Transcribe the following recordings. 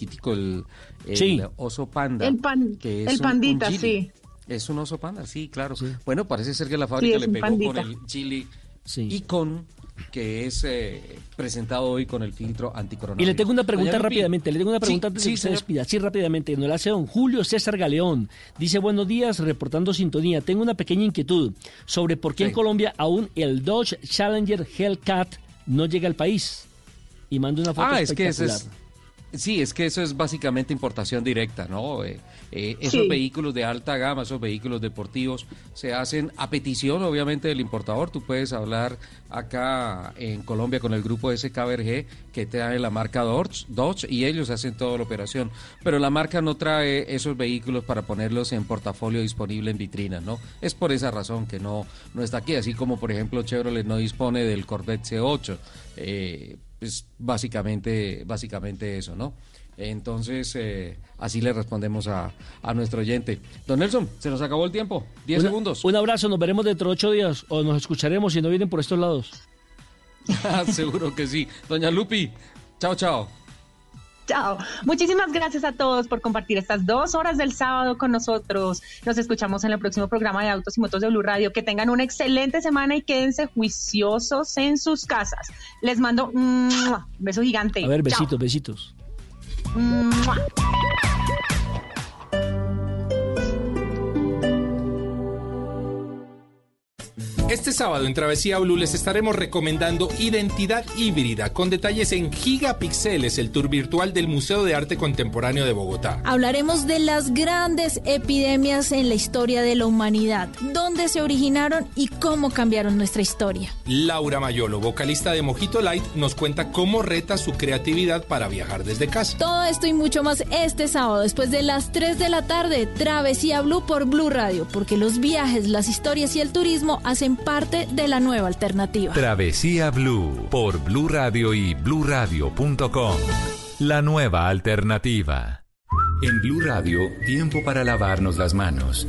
chiquitico, el, el oso panda. El, pan, que es el pandita, sí. Es un oso panda, sí, claro. Bueno, parece ser que la fábrica le pegó con el chili y con que es eh, presentado hoy con el filtro anticoronavirus. Y le tengo una pregunta rápidamente, le tengo una pregunta antes de que se despida, sí rápidamente, nos la hace don Julio César Galeón. Dice, buenos días, reportando sintonía. Tengo una pequeña inquietud sobre por qué en Colombia aún el Dodge Challenger Hellcat no llega al país. Y manda una foto ah, Es que es, Sí, es que eso es básicamente importación directa, ¿no? Eh, eh, esos vehículos de alta gama, esos vehículos deportivos, se hacen a petición, obviamente, del importador. Tú puedes hablar acá en Colombia con el grupo SKBRG que trae la marca Dodge, Dodge y ellos hacen toda la operación. Pero la marca no trae esos vehículos para ponerlos en portafolio disponible en vitrinas, ¿no? Es por esa razón que no, no está aquí, así como, por ejemplo, Chevrolet no dispone del Corvette C8. Eh, es básicamente, básicamente eso, ¿no? Entonces, eh, así le respondemos a, nuestro oyente. Don Nelson, se nos acabó el tiempo. Diez segundos. Un abrazo, nos veremos dentro de ocho días o nos escucharemos si no vienen por estos lados. Seguro que sí. Doña Lupi, chao, chao. Chao. Muchísimas gracias a todos por compartir estas dos horas del sábado con nosotros. Nos escuchamos en el próximo programa de Autos y Motos de Blue Radio. Que tengan una excelente semana y quédense juiciosos en sus casas. Les mando un beso gigante. A ver, besitos, besitos. Este sábado en Travesía Blue les estaremos recomendando Identidad Híbrida, con detalles en Gigapixeles, el tour virtual del Museo de Arte Contemporáneo de Bogotá. Hablaremos de las grandes epidemias en la historia de la humanidad, dónde se originaron y cómo cambiaron nuestra historia. Laura Mayolo, vocalista de Mojito Light, nos cuenta cómo reta su creatividad para viajar desde casa. Todo esto y mucho más este sábado, después de las 3 de la tarde, Travesía Blue por Blue Radio, porque los viajes, las historias y el turismo hacen parte de la nueva alternativa. Travesía Blue por Blue Radio y bluradio.com. La nueva alternativa. En Blue Radio, tiempo para lavarnos las manos.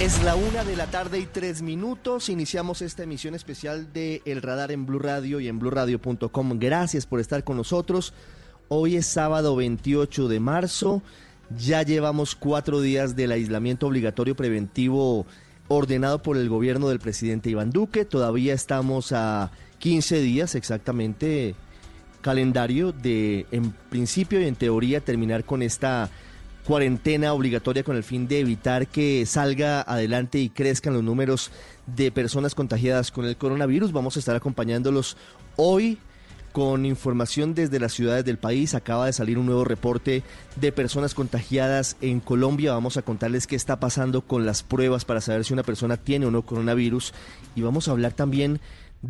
Es la una de la tarde y tres minutos. Iniciamos esta emisión especial de El Radar en Blue Radio y en BlueRadio.com. Gracias por estar con nosotros. Hoy es sábado 28 de marzo. Ya llevamos cuatro días del aislamiento obligatorio preventivo ordenado por el gobierno del presidente Iván Duque. Todavía estamos a 15 días exactamente calendario de, en principio y en teoría, terminar con esta cuarentena obligatoria con el fin de evitar que salga adelante y crezcan los números de personas contagiadas con el coronavirus. Vamos a estar acompañándolos hoy con información desde las ciudades del país. Acaba de salir un nuevo reporte de personas contagiadas en Colombia. Vamos a contarles qué está pasando con las pruebas para saber si una persona tiene o no coronavirus. Y vamos a hablar también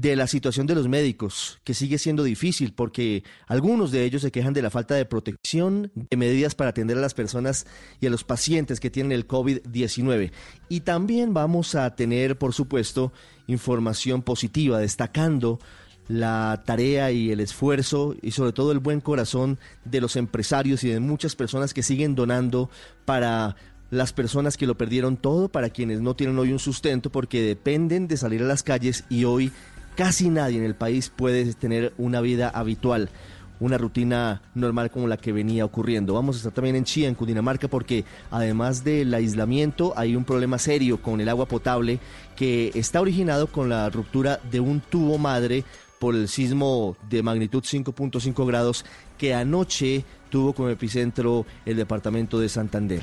de la situación de los médicos, que sigue siendo difícil porque algunos de ellos se quejan de la falta de protección, de medidas para atender a las personas y a los pacientes que tienen el COVID-19. Y también vamos a tener, por supuesto, información positiva, destacando la tarea y el esfuerzo y sobre todo el buen corazón de los empresarios y de muchas personas que siguen donando para las personas que lo perdieron todo, para quienes no tienen hoy un sustento porque dependen de salir a las calles y hoy Casi nadie en el país puede tener una vida habitual, una rutina normal como la que venía ocurriendo. Vamos a estar también en Chía, en Cundinamarca, porque además del aislamiento hay un problema serio con el agua potable que está originado con la ruptura de un tubo madre por el sismo de magnitud 5.5 grados que anoche tuvo como epicentro el departamento de Santander.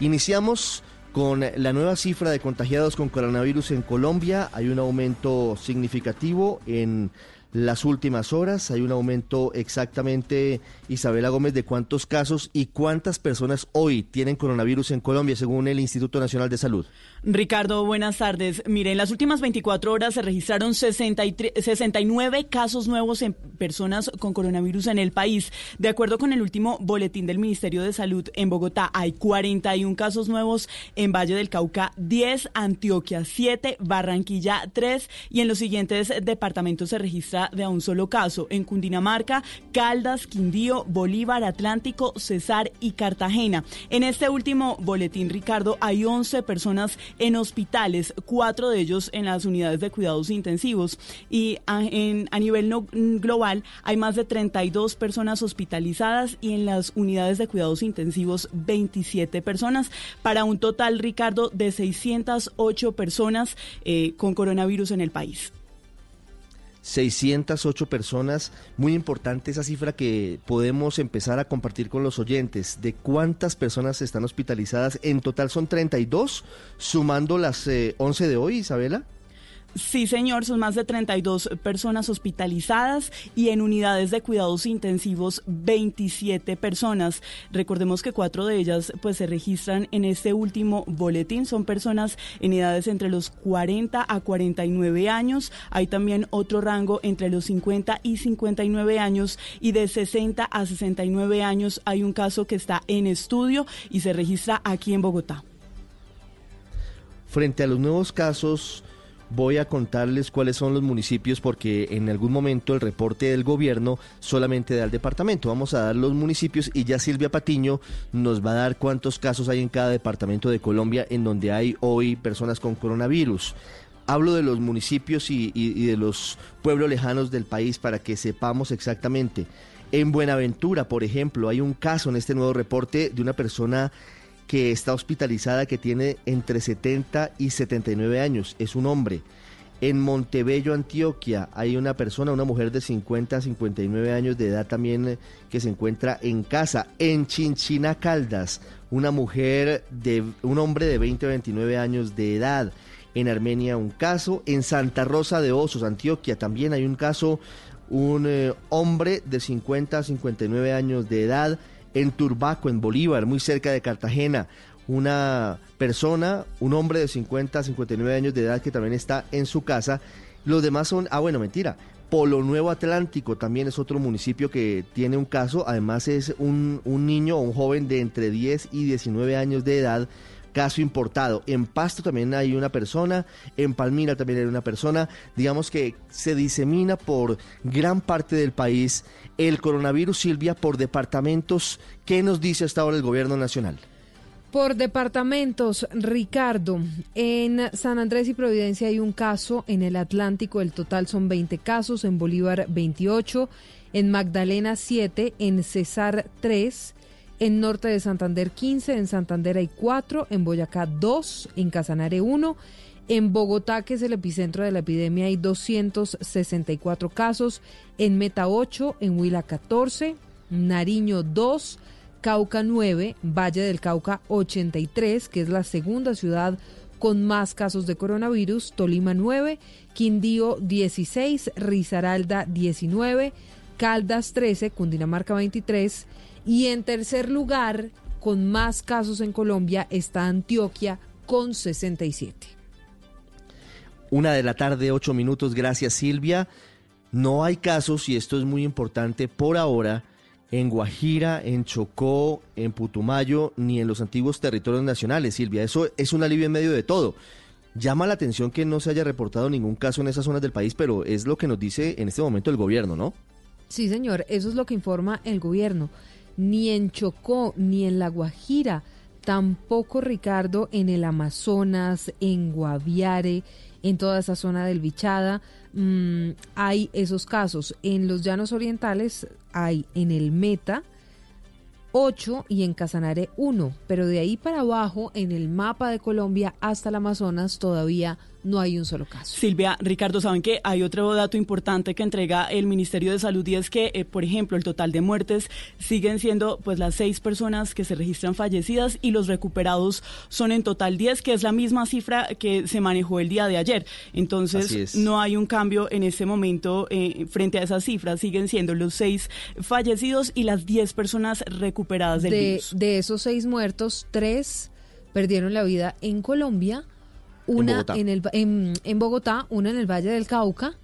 Iniciamos Con la nueva cifra de contagiados con coronavirus en Colombia hay un aumento significativo en las últimas horas. Hay un aumento exactamente, Isabela Gómez, de cuántos casos y cuántas personas hoy tienen coronavirus en Colombia, según el Instituto Nacional de Salud. Ricardo, buenas tardes. Mire, en las últimas 24 horas se registraron 69 casos nuevos en personas con coronavirus en el país. De acuerdo con el último boletín del Ministerio de Salud, en Bogotá hay 41 casos nuevos, en Valle del Cauca 10, Antioquia 7, Barranquilla 3 y en los siguientes departamentos se registra de a un solo caso. En Cundinamarca, Caldas, Quindío, Bolívar, Atlántico, Cesar y Cartagena. En este último boletín, Ricardo, hay 11 personas en hospitales, cuatro de ellos en las unidades de cuidados intensivos. Y a, nivel global hay más de 32 personas hospitalizadas y en las unidades de cuidados intensivos 27 personas, para un total, Ricardo, de 608 personas eh, con coronavirus en el país. 608 personas. Muy importante esa cifra que podemos empezar a compartir con los oyentes. ¿De cuántas personas están hospitalizadas? En total son 32, sumando las 11 eh, de hoy, Isabela. Sí, señor, son más de 32 personas hospitalizadas y en unidades de cuidados intensivos 27 personas. Recordemos que cuatro de ellas pues se registran en este último boletín. Son personas en edades entre los 40 a 49 años. Hay también otro rango entre los 50 y 59 años y de 60 a 69 años hay un caso que está en estudio y se registra aquí en Bogotá. Frente a los nuevos casos voy a contarles cuáles son los municipios porque en algún momento el reporte del gobierno solamente da el departamento. Vamos a dar los municipios y ya Silvia Patiño nos va a dar cuántos casos hay en cada departamento de Colombia en donde hay hoy personas con coronavirus. Hablo de los municipios y, de los pueblos lejanos del país para que sepamos exactamente. En Buenaventura, por ejemplo, hay un caso en este nuevo reporte de una persona que está hospitalizada que tiene entre 70 y 79 años, es un hombre. En Montebello, Antioquia, hay una persona, una mujer de 50 a 59 años de edad también eh, que se encuentra en casa. En Chinchina Caldas, una mujer de un hombre de 20 a 29 años de edad. En Armenia un caso, en Santa Rosa de Osos, Antioquia, también hay un caso, un eh, hombre de 50 a 59 años de edad en Turbaco, en Bolívar, muy cerca de Cartagena. Una persona, un hombre de 50 a 59 años de edad que también está en su casa. Los demás son, ah bueno, mentira, Polo Nuevo Atlántico también es otro municipio que tiene un caso, además es un, un niño o un joven de entre 10 y 19 años de edad caso importado. En Pasto también hay una persona, en Palmira también hay una persona. Digamos que se disemina por gran parte del país el coronavirus, Silvia, por departamentos. ¿Qué nos dice hasta ahora el gobierno nacional? Por departamentos, Ricardo, en San Andrés y Providencia hay un caso, en el Atlántico el total son 20 casos, en Bolívar 28, en Magdalena 7, en Cesar 3, en Norte de Santander 15, en Santander hay 4, en Boyacá 2, en Casanare 1, en Bogotá, que es el epicentro de la epidemia, hay 264 casos, en Meta 8, en Huila 14, Nariño 2, Cauca 9, Valle del Cauca 83, que es la segunda ciudad con más casos de coronavirus, Tolima 9, Quindío 16, Risaralda 19, Caldas 13, Cundinamarca 23, y en tercer lugar, con más casos en Colombia, está Antioquia con 67. Una de la tarde, ocho minutos. Gracias, Silvia. No hay casos, y esto es muy importante por ahora, en Guajira, en Chocó, en Putumayo, ni en los antiguos territorios nacionales, Silvia. Eso es un alivio en medio de todo. Llama la atención que no se haya reportado ningún caso en esas zonas del país, pero es lo que nos dice en este momento el gobierno, ¿no? Sí, señor, eso es lo que informa el gobierno ni en Chocó, ni en La Guajira, tampoco Ricardo en el Amazonas, en Guaviare, en toda esa zona del Bichada, mm, hay esos casos. En los llanos orientales hay en el Meta 8 y en Casanare 1, pero de ahí para abajo, en el mapa de Colombia hasta el Amazonas, todavía no hay un solo caso. Silvia, Ricardo, saben que hay otro dato importante que entrega el Ministerio de Salud y es que, eh, por ejemplo, el total de muertes siguen siendo pues las seis personas que se registran fallecidas y los recuperados son en total 10, que es la misma cifra que se manejó el día de ayer. Entonces, no hay un cambio en este momento eh, frente a esas cifras. Siguen siendo los seis fallecidos y las 10 personas recuperadas del de, virus. De esos seis muertos, tres perdieron la vida en Colombia una en, el, en, Bogotá, una en el Valle del Cauca,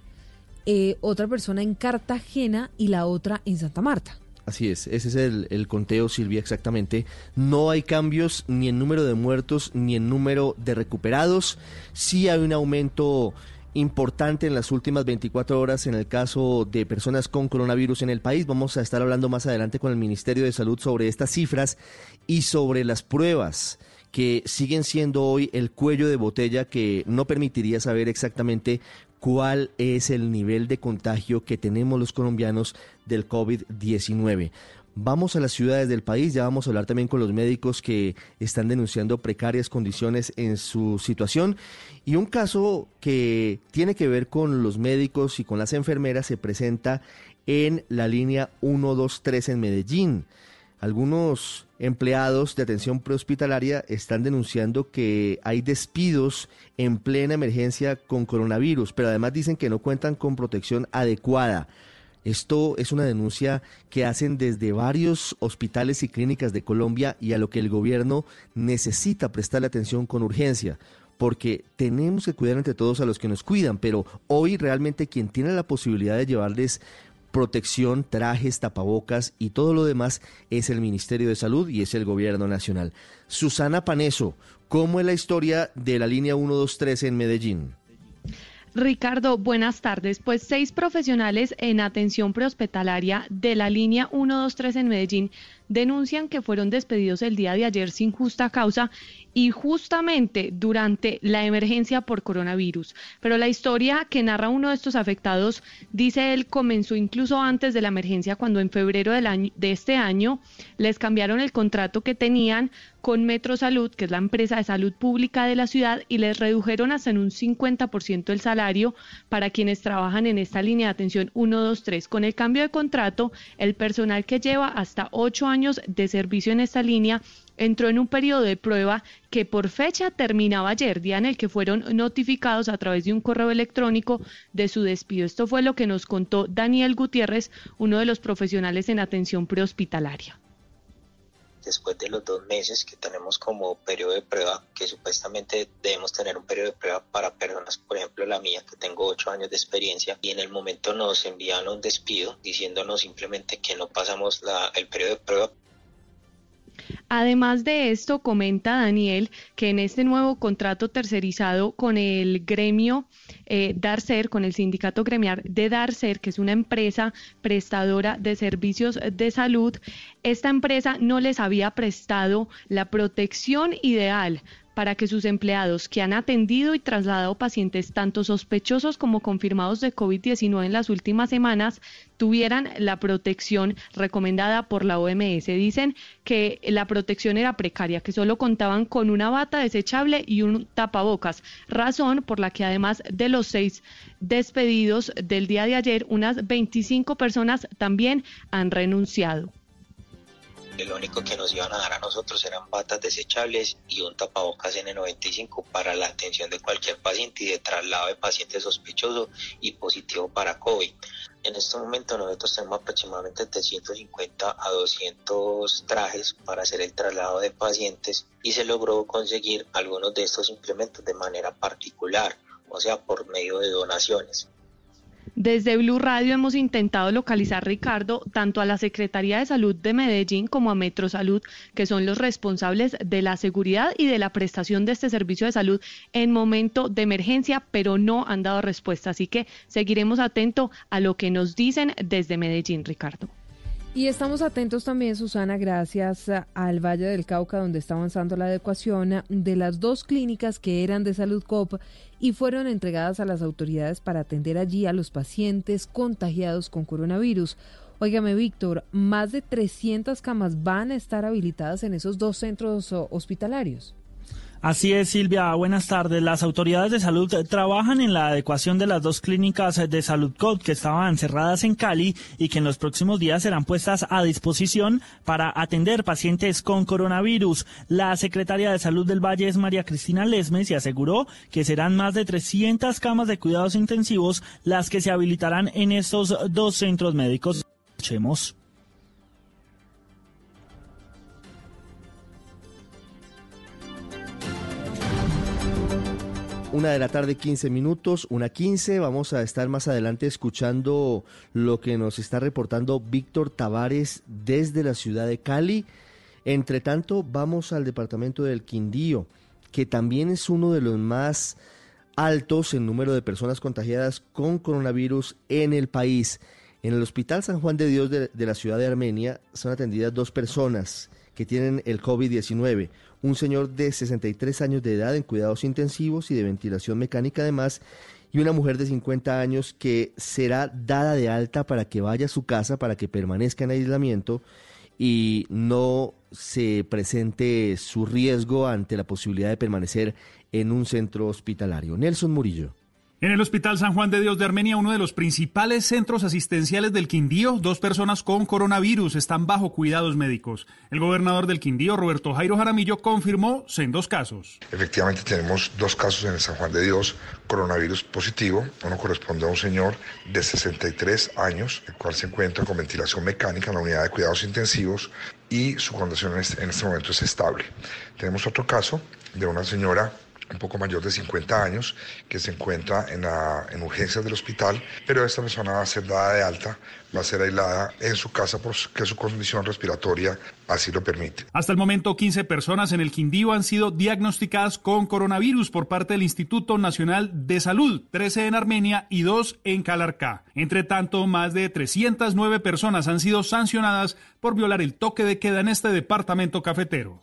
eh, otra persona en Cartagena y la otra en Santa Marta. Así es, ese es el, el, conteo, Silvia, exactamente. No hay cambios ni en número de muertos ni en número de recuperados. Sí hay un aumento importante en las últimas 24 horas en el caso de personas con coronavirus en el país. Vamos a estar hablando más adelante con el Ministerio de Salud sobre estas cifras y sobre las pruebas que siguen siendo hoy el cuello de botella que no permitiría saber exactamente cuál es el nivel de contagio que tenemos los colombianos del COVID-19. Vamos a las ciudades del país, ya vamos a hablar también con los médicos que están denunciando precarias condiciones en su situación. Y un caso que tiene que ver con los médicos y con las enfermeras se presenta en la línea 123 en Medellín. Algunos empleados de atención prehospitalaria están denunciando que hay despidos en plena emergencia con coronavirus, pero además dicen que no cuentan con protección adecuada. Esto es una denuncia que hacen desde varios hospitales y clínicas de Colombia y a lo que el gobierno necesita prestarle atención con urgencia porque tenemos que cuidar entre todos a los que nos cuidan, pero hoy realmente quien tiene la posibilidad de llevarles protección, trajes, tapabocas y todo lo demás es el Ministerio de Salud y es el Gobierno Nacional. Susana Paneso, ¿cómo es la historia de la línea 123 en Medellín? Ricardo, buenas tardes. Pues seis profesionales en atención prehospitalaria de la línea 123 en Medellín denuncian que fueron despedidos el día de ayer sin justa causa y justamente durante la emergencia por coronavirus. Pero la historia que narra uno de estos afectados, dice él, comenzó incluso antes de la emergencia, cuando en febrero del año, de este año les cambiaron el contrato que tenían con Metro Salud, que es la empresa de salud pública de la ciudad, y les redujeron hasta en un 50% el salario para quienes trabajan en esta línea de atención 123. Con el cambio de contrato, el personal que lleva hasta ocho años de servicio en esta línea entró en un periodo de prueba que por fecha terminaba ayer, día en el que fueron notificados a través de un correo electrónico de su despido. Esto fue lo que nos contó Daniel Gutiérrez, uno de los profesionales en atención prehospitalaria después de los dos meses que tenemos como periodo de prueba, que supuestamente debemos tener un periodo de prueba para personas, por ejemplo la mía, que tengo ocho años de experiencia, y en el momento nos envían un despido diciéndonos simplemente que no pasamos el periodo de prueba Además de esto, comenta Daniel que en este nuevo contrato tercerizado con el gremio eh, Darcer, con el sindicato gremial de Darcer, que es una empresa prestadora de servicios de salud, esta empresa no les había prestado la protección ideal para que sus empleados que han atendido y trasladado pacientes tanto sospechosos como confirmados de COVID-19 en las últimas semanas tuvieran la protección recomendada por la OMS. Dicen que la protección era precaria, que solo contaban con una bata desechable y un tapabocas, razón por la que además de los seis despedidos del día de ayer, unas 25 personas también han renunciado. Lo único que nos iban a dar a nosotros eran batas desechables y un tapabocas N95 para la atención de cualquier paciente y de traslado de pacientes sospechosos y positivo para COVID. En este momento nosotros tenemos aproximadamente de 150 a 200 trajes para hacer el traslado de pacientes y se logró conseguir algunos de estos implementos de manera particular, o sea, por medio de donaciones. Desde Blue Radio hemos intentado localizar, Ricardo, tanto a la Secretaría de Salud de Medellín como a Metro Salud, que son los responsables de la seguridad y de la prestación de este servicio de salud en momento de emergencia, pero no han dado respuesta. Así que seguiremos atentos a lo que nos dicen desde Medellín, Ricardo. Y estamos atentos también, Susana, gracias al Valle del Cauca, donde está avanzando la adecuación de las dos clínicas que eran de Salud COP y fueron entregadas a las autoridades para atender allí a los pacientes contagiados con coronavirus. Óigame, Víctor, más de 300 camas van a estar habilitadas en esos dos centros hospitalarios. Así es, Silvia. Buenas tardes. Las autoridades de salud trabajan en la adecuación de las dos clínicas de Salud Code que estaban cerradas en Cali y que en los próximos días serán puestas a disposición para atender pacientes con coronavirus. La secretaria de Salud del Valle es María Cristina Lesmes y aseguró que serán más de 300 camas de cuidados intensivos las que se habilitarán en estos dos centros médicos. Una de la tarde, 15 minutos, una 15. Vamos a estar más adelante escuchando lo que nos está reportando Víctor Tavares desde la ciudad de Cali. Entre tanto, vamos al departamento del Quindío, que también es uno de los más altos en número de personas contagiadas con coronavirus en el país. En el Hospital San Juan de Dios de, de la ciudad de Armenia son atendidas dos personas que tienen el COVID-19 un señor de 63 años de edad en cuidados intensivos y de ventilación mecánica además, y una mujer de 50 años que será dada de alta para que vaya a su casa, para que permanezca en aislamiento y no se presente su riesgo ante la posibilidad de permanecer en un centro hospitalario. Nelson Murillo. En el Hospital San Juan de Dios de Armenia, uno de los principales centros asistenciales del Quindío, dos personas con coronavirus están bajo cuidados médicos. El gobernador del Quindío, Roberto Jairo Jaramillo, confirmó en dos casos. Efectivamente, tenemos dos casos en el San Juan de Dios, coronavirus positivo. Uno corresponde a un señor de 63 años, el cual se encuentra con ventilación mecánica en la unidad de cuidados intensivos y su condición en este momento es estable. Tenemos otro caso de una señora un poco mayor de 50 años, que se encuentra en, la, en urgencias del hospital, pero esta persona va a ser dada de alta, va a ser aislada en su casa porque su condición respiratoria así lo permite. Hasta el momento, 15 personas en el Quindío han sido diagnosticadas con coronavirus por parte del Instituto Nacional de Salud, 13 en Armenia y 2 en Calarcá. Entre tanto, más de 309 personas han sido sancionadas por violar el toque de queda en este departamento cafetero.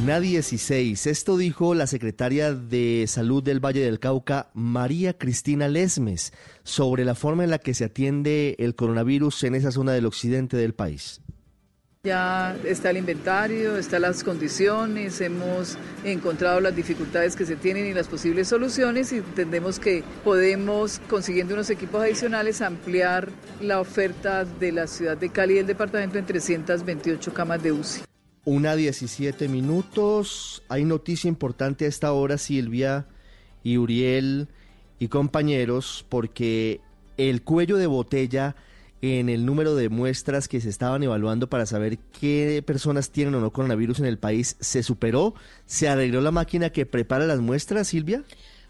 Una 16. Esto dijo la secretaria de Salud del Valle del Cauca, María Cristina Lesmes, sobre la forma en la que se atiende el coronavirus en esa zona del occidente del país. Ya está el inventario, están las condiciones, hemos encontrado las dificultades que se tienen y las posibles soluciones y entendemos que podemos, consiguiendo unos equipos adicionales, ampliar la oferta de la ciudad de Cali y del departamento en 328 camas de UCI. Una 17 minutos. Hay noticia importante a esta hora, Silvia y Uriel y compañeros, porque el cuello de botella en el número de muestras que se estaban evaluando para saber qué personas tienen o no coronavirus en el país se superó. ¿Se arregló la máquina que prepara las muestras, Silvia?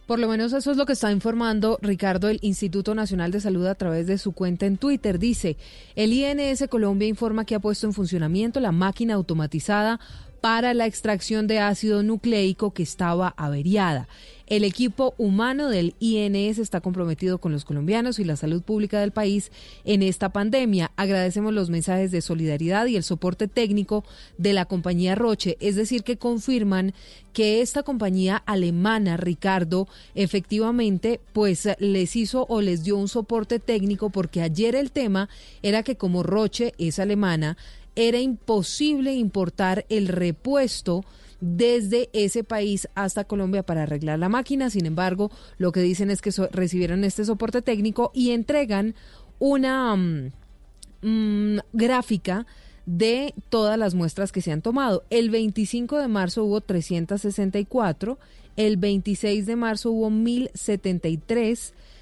Por lo menos eso es lo que está informando Ricardo el Instituto Nacional de Salud a través de su cuenta en Twitter. Dice, el INS Colombia informa que ha puesto en funcionamiento la máquina automatizada para la extracción de ácido nucleico que estaba averiada. El equipo humano del INS está comprometido con los colombianos y la salud pública del país en esta pandemia. Agradecemos los mensajes de solidaridad y el soporte técnico de la compañía Roche, es decir, que confirman que esta compañía alemana, Ricardo, efectivamente, pues les hizo o les dio un soporte técnico porque ayer el tema era que como Roche es alemana, era imposible importar el repuesto desde ese país hasta Colombia para arreglar la máquina. Sin embargo, lo que dicen es que recibieron este soporte técnico y entregan una mm, mm, gráfica de todas las muestras que se han tomado. El 25 de marzo hubo 364, el 26 de marzo hubo 1073 mm,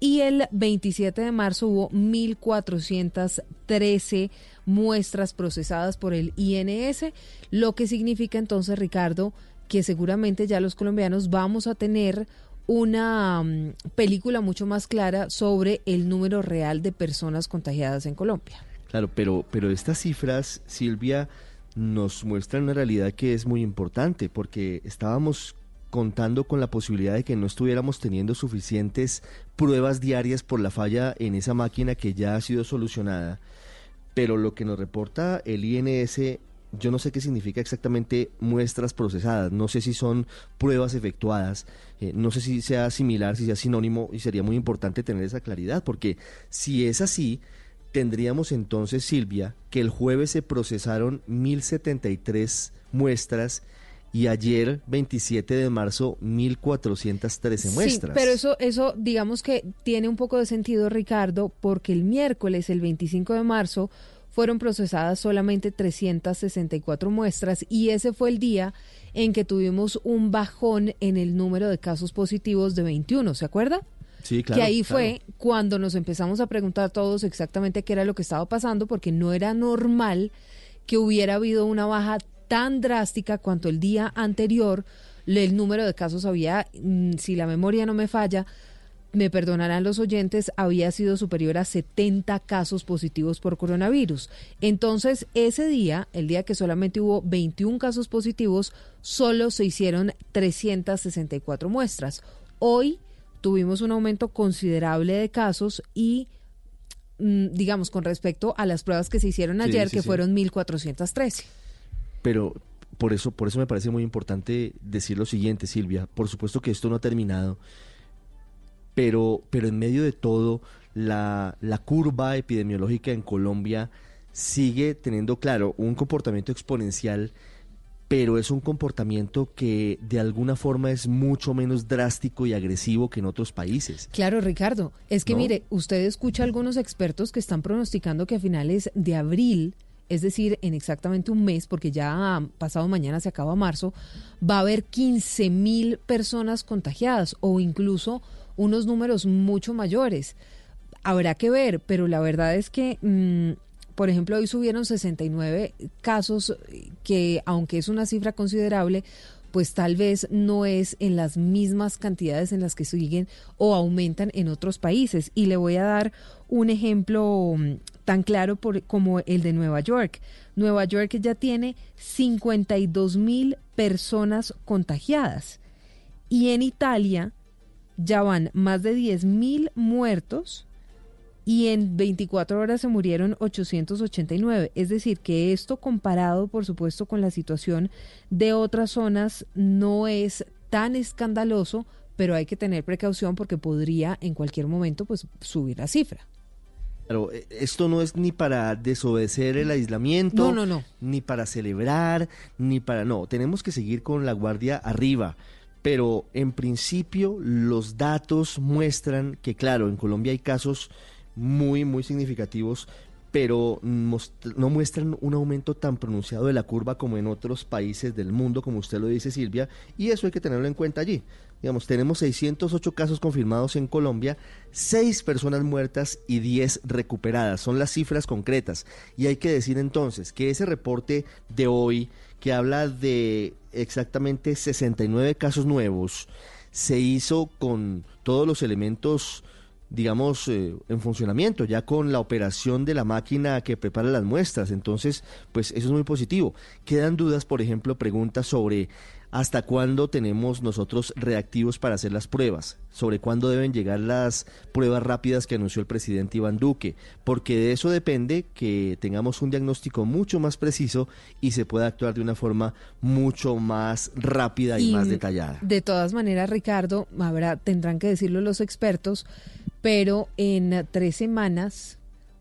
y el 27 de marzo hubo 1413 muestras procesadas por el INS, lo que significa entonces, Ricardo, que seguramente ya los colombianos vamos a tener una mm, película mucho más clara sobre el número real de personas contagiadas en Colombia. Claro, pero, pero estas cifras, Silvia, nos muestran una realidad que es muy importante, porque estábamos contando con la posibilidad de que no estuviéramos teniendo suficientes pruebas diarias por la falla en esa máquina que ya ha sido solucionada. Pero lo que nos reporta el INS yo no sé qué significa exactamente muestras procesadas, no sé si son pruebas efectuadas, eh, no sé si sea similar, si sea sinónimo, y sería muy importante tener esa claridad, porque si es así, tendríamos entonces, Silvia, que el jueves se procesaron 1073 muestras y ayer 27 de marzo 1413 muestras. Sí, pero eso eso digamos que tiene un poco de sentido Ricardo porque el miércoles el 25 de marzo fueron procesadas solamente 364 muestras y ese fue el día en que tuvimos un bajón en el número de casos positivos de 21, ¿se acuerda? Sí, claro. Que ahí fue cuando nos empezamos a preguntar todos exactamente qué era lo que estaba pasando porque no era normal que hubiera habido una baja tan drástica cuanto el día anterior el número de casos había, mm, si la memoria no me falla, me perdonarán los oyentes, había sido superior a 70 casos positivos por coronavirus. Entonces, ese día, el día que solamente hubo 21 casos positivos, solo se hicieron 364 muestras. Hoy tuvimos un aumento considerable de casos y mm, digamos con respecto a las pruebas que se hicieron ayer que fueron 1413 pero por eso, por eso me parece muy importante decir lo siguiente, Silvia. Por supuesto que esto no ha terminado, pero, pero en medio de todo, la, la curva epidemiológica en Colombia sigue teniendo, claro, un comportamiento exponencial, pero es un comportamiento que de alguna forma es mucho menos drástico y agresivo que en otros países. Claro, Ricardo, es que mire, usted escucha a algunos expertos que están pronosticando que a finales de abril es decir, en exactamente un mes, porque ya pasado mañana se acaba marzo, va a haber 15 mil personas contagiadas o incluso unos números mucho mayores. Habrá que ver, pero la verdad es que, mm, por ejemplo, hoy subieron 69 casos, que aunque es una cifra considerable, pues tal vez no es en las mismas cantidades en las que siguen o aumentan en otros países. Y le voy a dar un ejemplo tan claro por, como el de Nueva York. Nueva York ya tiene 52 mil personas contagiadas y en Italia ya van más de 10 mil muertos y en 24 horas se murieron 889. Es decir, que esto comparado, por supuesto, con la situación de otras zonas no es tan escandaloso, pero hay que tener precaución porque podría en cualquier momento pues subir la cifra. Claro, e, esto no es ni para desobedecer el aislamiento, no, no, no. ni para celebrar, ni para... No, tenemos que seguir con la guardia arriba. Pero en principio los datos muestran que, claro, en Colombia hay casos muy, muy significativos, pero no muestran un aumento tan pronunciado de la curva como en otros países del mundo, como usted lo dice Silvia, y eso hay que tenerlo en cuenta allí. Digamos, tenemos 608 casos confirmados en Colombia, 6 personas muertas y 10 recuperadas. Son las cifras concretas. Y hay que decir entonces que ese reporte de hoy, que habla de exactamente 69 casos nuevos, se hizo con todos los elementos digamos, eh, en funcionamiento, ya con la operación de la máquina que prepara las muestras. Entonces, pues eso es muy positivo. Quedan dudas, por ejemplo, preguntas sobre hasta cuándo tenemos nosotros reactivos para hacer las pruebas, sobre cuándo deben llegar las pruebas rápidas que anunció el presidente Iván Duque, porque de eso depende que tengamos un diagnóstico mucho más preciso y se pueda actuar de una forma mucho más rápida y, más detallada. De todas maneras, Ricardo, habrá, tendrán que decirlo los expertos, pero en tres semanas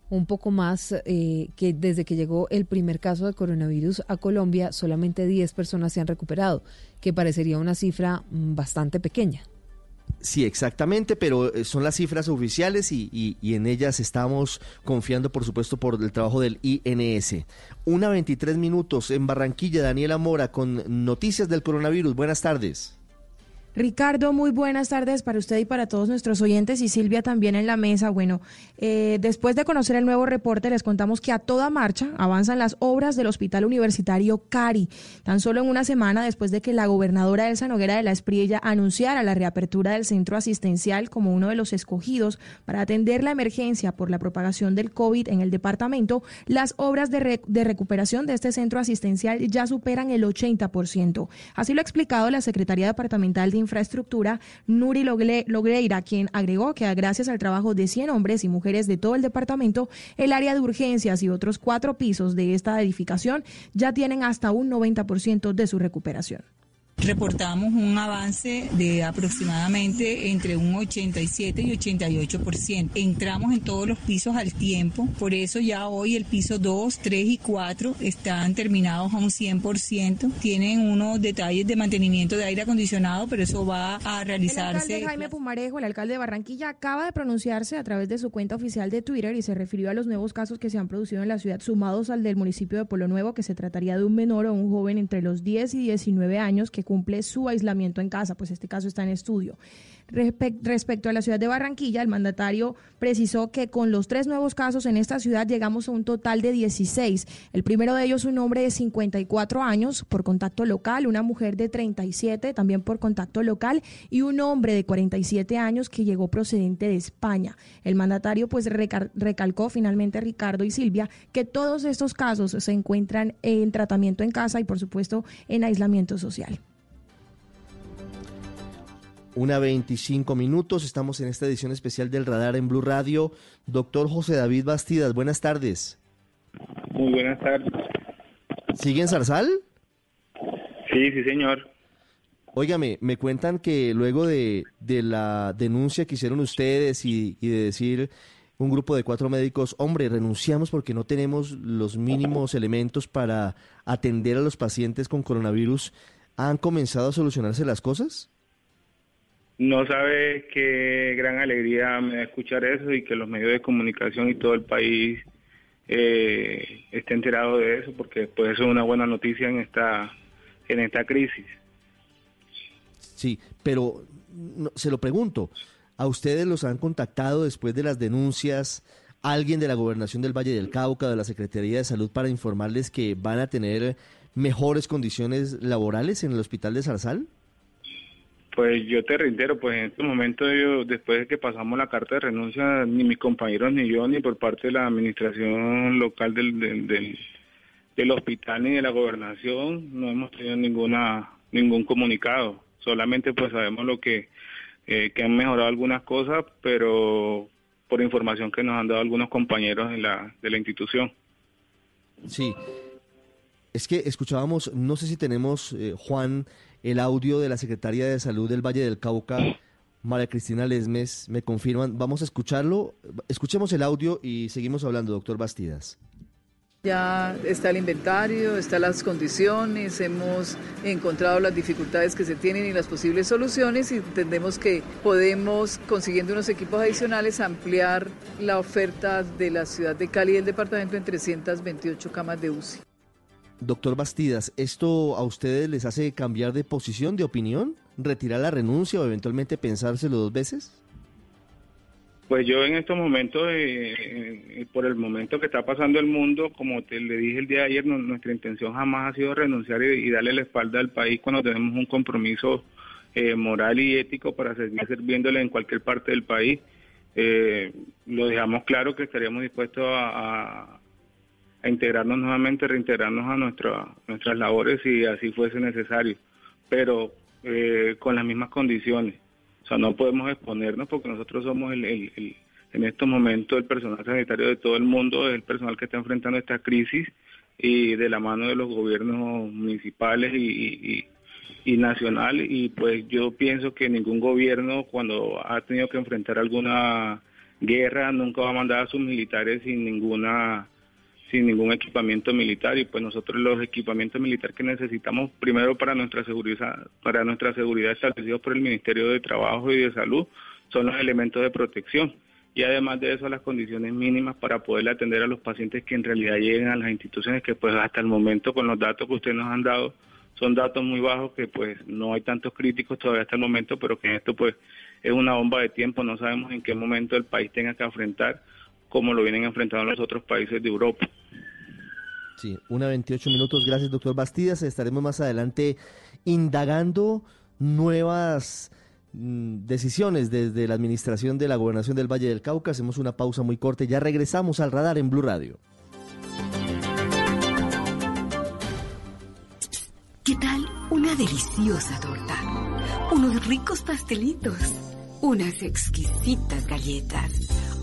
un poco más eh, que desde que llegó el primer caso de coronavirus a Colombia, solamente 10 personas se han recuperado, que parecería una cifra mm, bastante pequeña. Sí, exactamente, pero eh, son las cifras oficiales y, y, en ellas estamos confiando, por supuesto, por el trabajo del INS. Una 23 minutos en Barranquilla, Daniela Mora, con noticias del coronavirus. Buenas tardes. Ricardo, muy buenas tardes para usted y para todos nuestros oyentes y Silvia también en la mesa. Bueno, eh, después de conocer el nuevo reporte, les contamos que a toda marcha avanzan las obras del Hospital Universitario Cari. Tan solo en una semana después de que la gobernadora Elsa Noguera de la Espriella anunciara la reapertura del centro asistencial como uno de los escogidos para atender la emergencia por la propagación del COVID en el departamento, las obras de, de recuperación de este centro asistencial ya superan el 80%. Así lo ha explicado la Secretaría Departamental de Infraestructura, Nuri Logreira, quien agregó que gracias al trabajo de 100 hombres y mujeres de todo el departamento, el área de urgencias y otros cuatro pisos de esta edificación ya tienen hasta un 90% de su recuperación. Reportamos un avance de aproximadamente entre un 87 y 88%. Entramos en todos los pisos al tiempo, por eso ya hoy el piso 2, 3 y 4 están terminados a un 100%. Tienen unos detalles de mantenimiento de aire acondicionado, pero eso va a realizarse. El alcalde Jaime Pumarejo, el alcalde de Barranquilla, acaba de pronunciarse a través de su cuenta oficial de Twitter y se refirió a los nuevos casos que se han producido en la ciudad, sumados al del municipio de Polo Nuevo, que se trataría de un menor o un joven entre los 10 y 19 años que cumple su aislamiento en casa, pues este caso está en estudio. respecto a la ciudad de Barranquilla, el mandatario precisó que con los tres nuevos casos en esta ciudad llegamos a un total de 16. El primero de ellos un hombre de 54 años por contacto local, una mujer de 37 también por contacto local y un hombre de 47 años que llegó procedente de España. El mandatario pues recalcó finalmente Ricardo y Silvia que todos estos casos se encuentran en tratamiento en casa y por supuesto en aislamiento social. Una 25 minutos, estamos en esta edición especial del Radar en Blue Radio. Doctor José David Bastidas, buenas tardes. Muy buenas tardes. ¿Sigue en Zarzal? Sí, sí, señor. Óigame, me cuentan que luego de, la denuncia que hicieron ustedes y, y, de decir un grupo de cuatro médicos, hombre, renunciamos porque no tenemos los mínimos elementos para atender a los pacientes con coronavirus, ¿han comenzado a solucionarse las cosas? No sabe qué gran alegría me da escuchar eso y que los medios de comunicación y todo el país eh, esté enterado de eso, porque pues eso es una buena noticia en esta en esta crisis. Sí, pero se lo pregunto, ¿a ustedes los han contactado después de las denuncias? alguien de la gobernación del Valle del Cauca, de la Secretaría de Salud, para informarles que van a tener mejores condiciones laborales en el hospital de Zarzal? Pues yo te reitero, pues en este momento, yo, después de que pasamos la carta de renuncia, ni mis compañeros, ni yo, ni por parte de la administración local del, del, del, hospital, ni de la gobernación, no hemos tenido ninguna ningún comunicado. Solamente pues sabemos lo que, eh, que han mejorado algunas cosas, pero por información que nos han dado algunos compañeros de la, de la institución. Sí, es que escuchábamos, no sé si tenemos, eh, Juan, el audio de la Secretaria de Salud del Valle del Cauca, María Cristina Lesmes, me confirman. Vamos a escucharlo. Escuchemos el audio y seguimos hablando, doctor Bastidas. Ya está el inventario, están las condiciones, hemos encontrado las dificultades que se tienen y las posibles soluciones y entendemos que podemos, consiguiendo unos equipos adicionales, ampliar la oferta de la ciudad de Cali y del departamento en 328 camas de UCI. Doctor Bastidas, ¿esto a ustedes les hace cambiar de posición, de opinión? ¿Retirar la renuncia o eventualmente pensárselo dos veces? Pues yo en estos momentos, eh, eh, por el momento que está pasando el mundo, como te le dije el día de ayer, nuestra intención jamás ha sido renunciar y, darle la espalda al país cuando tenemos un compromiso eh, moral y ético para seguir sirviéndole en cualquier parte del país. lo dejamos claro que estaríamos dispuestos a integrarnos nuevamente, reintegrarnos a nuestra, nuestras labores si así fuese necesario, pero eh, con las mismas condiciones. O sea, no podemos exponernos porque nosotros somos el, el, en estos momentos el personal sanitario de todo el mundo, el personal que está enfrentando esta crisis y de la mano de los gobiernos municipales y, y, y nacional. Y pues yo pienso que ningún gobierno cuando ha tenido que enfrentar alguna guerra nunca va a mandar a sus militares sin ninguna sin ningún equipamiento militar y pues nosotros los equipamientos militares que necesitamos primero para nuestra seguridad para nuestra seguridad establecidos por el Ministerio de Trabajo y de Salud son los elementos de protección. Y además de eso las condiciones mínimas para poder atender a los pacientes que en realidad lleguen a las instituciones que pues hasta el momento con los datos que ustedes nos han dado son datos muy bajos que pues no hay tantos críticos todavía hasta el momento pero que esto pues es una bomba de tiempo. No sabemos en qué momento el país tenga que enfrentar como lo vienen enfrentando los otros países de Europa. Sí, una 28 minutos. Gracias, doctor Bastidas. Estaremos más adelante indagando nuevas mm, decisiones desde la administración de la gobernación del Valle del Cauca. Hacemos una pausa muy corta y ya regresamos al radar en Blue Radio. ¿Qué tal una deliciosa torta? Unos ricos pastelitos, unas exquisitas galletas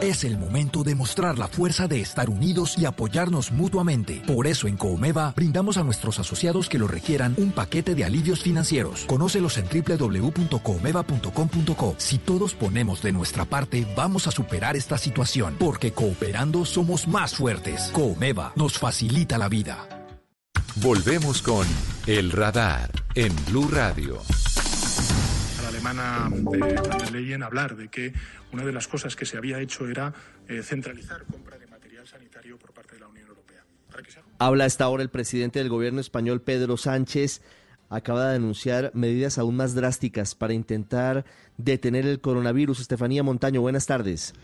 Es el momento de mostrar la fuerza de estar unidos y apoyarnos mutuamente. Por eso en Coomeva brindamos a nuestros asociados que lo requieran un paquete de alivios financieros. Conócelos en www.coomeva.com.co. Si todos ponemos de nuestra parte, vamos a superar esta situación, porque cooperando somos más fuertes. Coomeva nos facilita la vida. Volvemos con El Radar en Blue Radio alemana de Leyen hablar de que una de las cosas que se había hecho era eh, centralizar compra de material sanitario por parte de la Unión Europea. Habla esta hora el presidente del gobierno español, Pedro Sánchez. Acaba de anunciar medidas aún más drásticas para intentar detener el coronavirus. Estefanía Montaño, buenas tardes.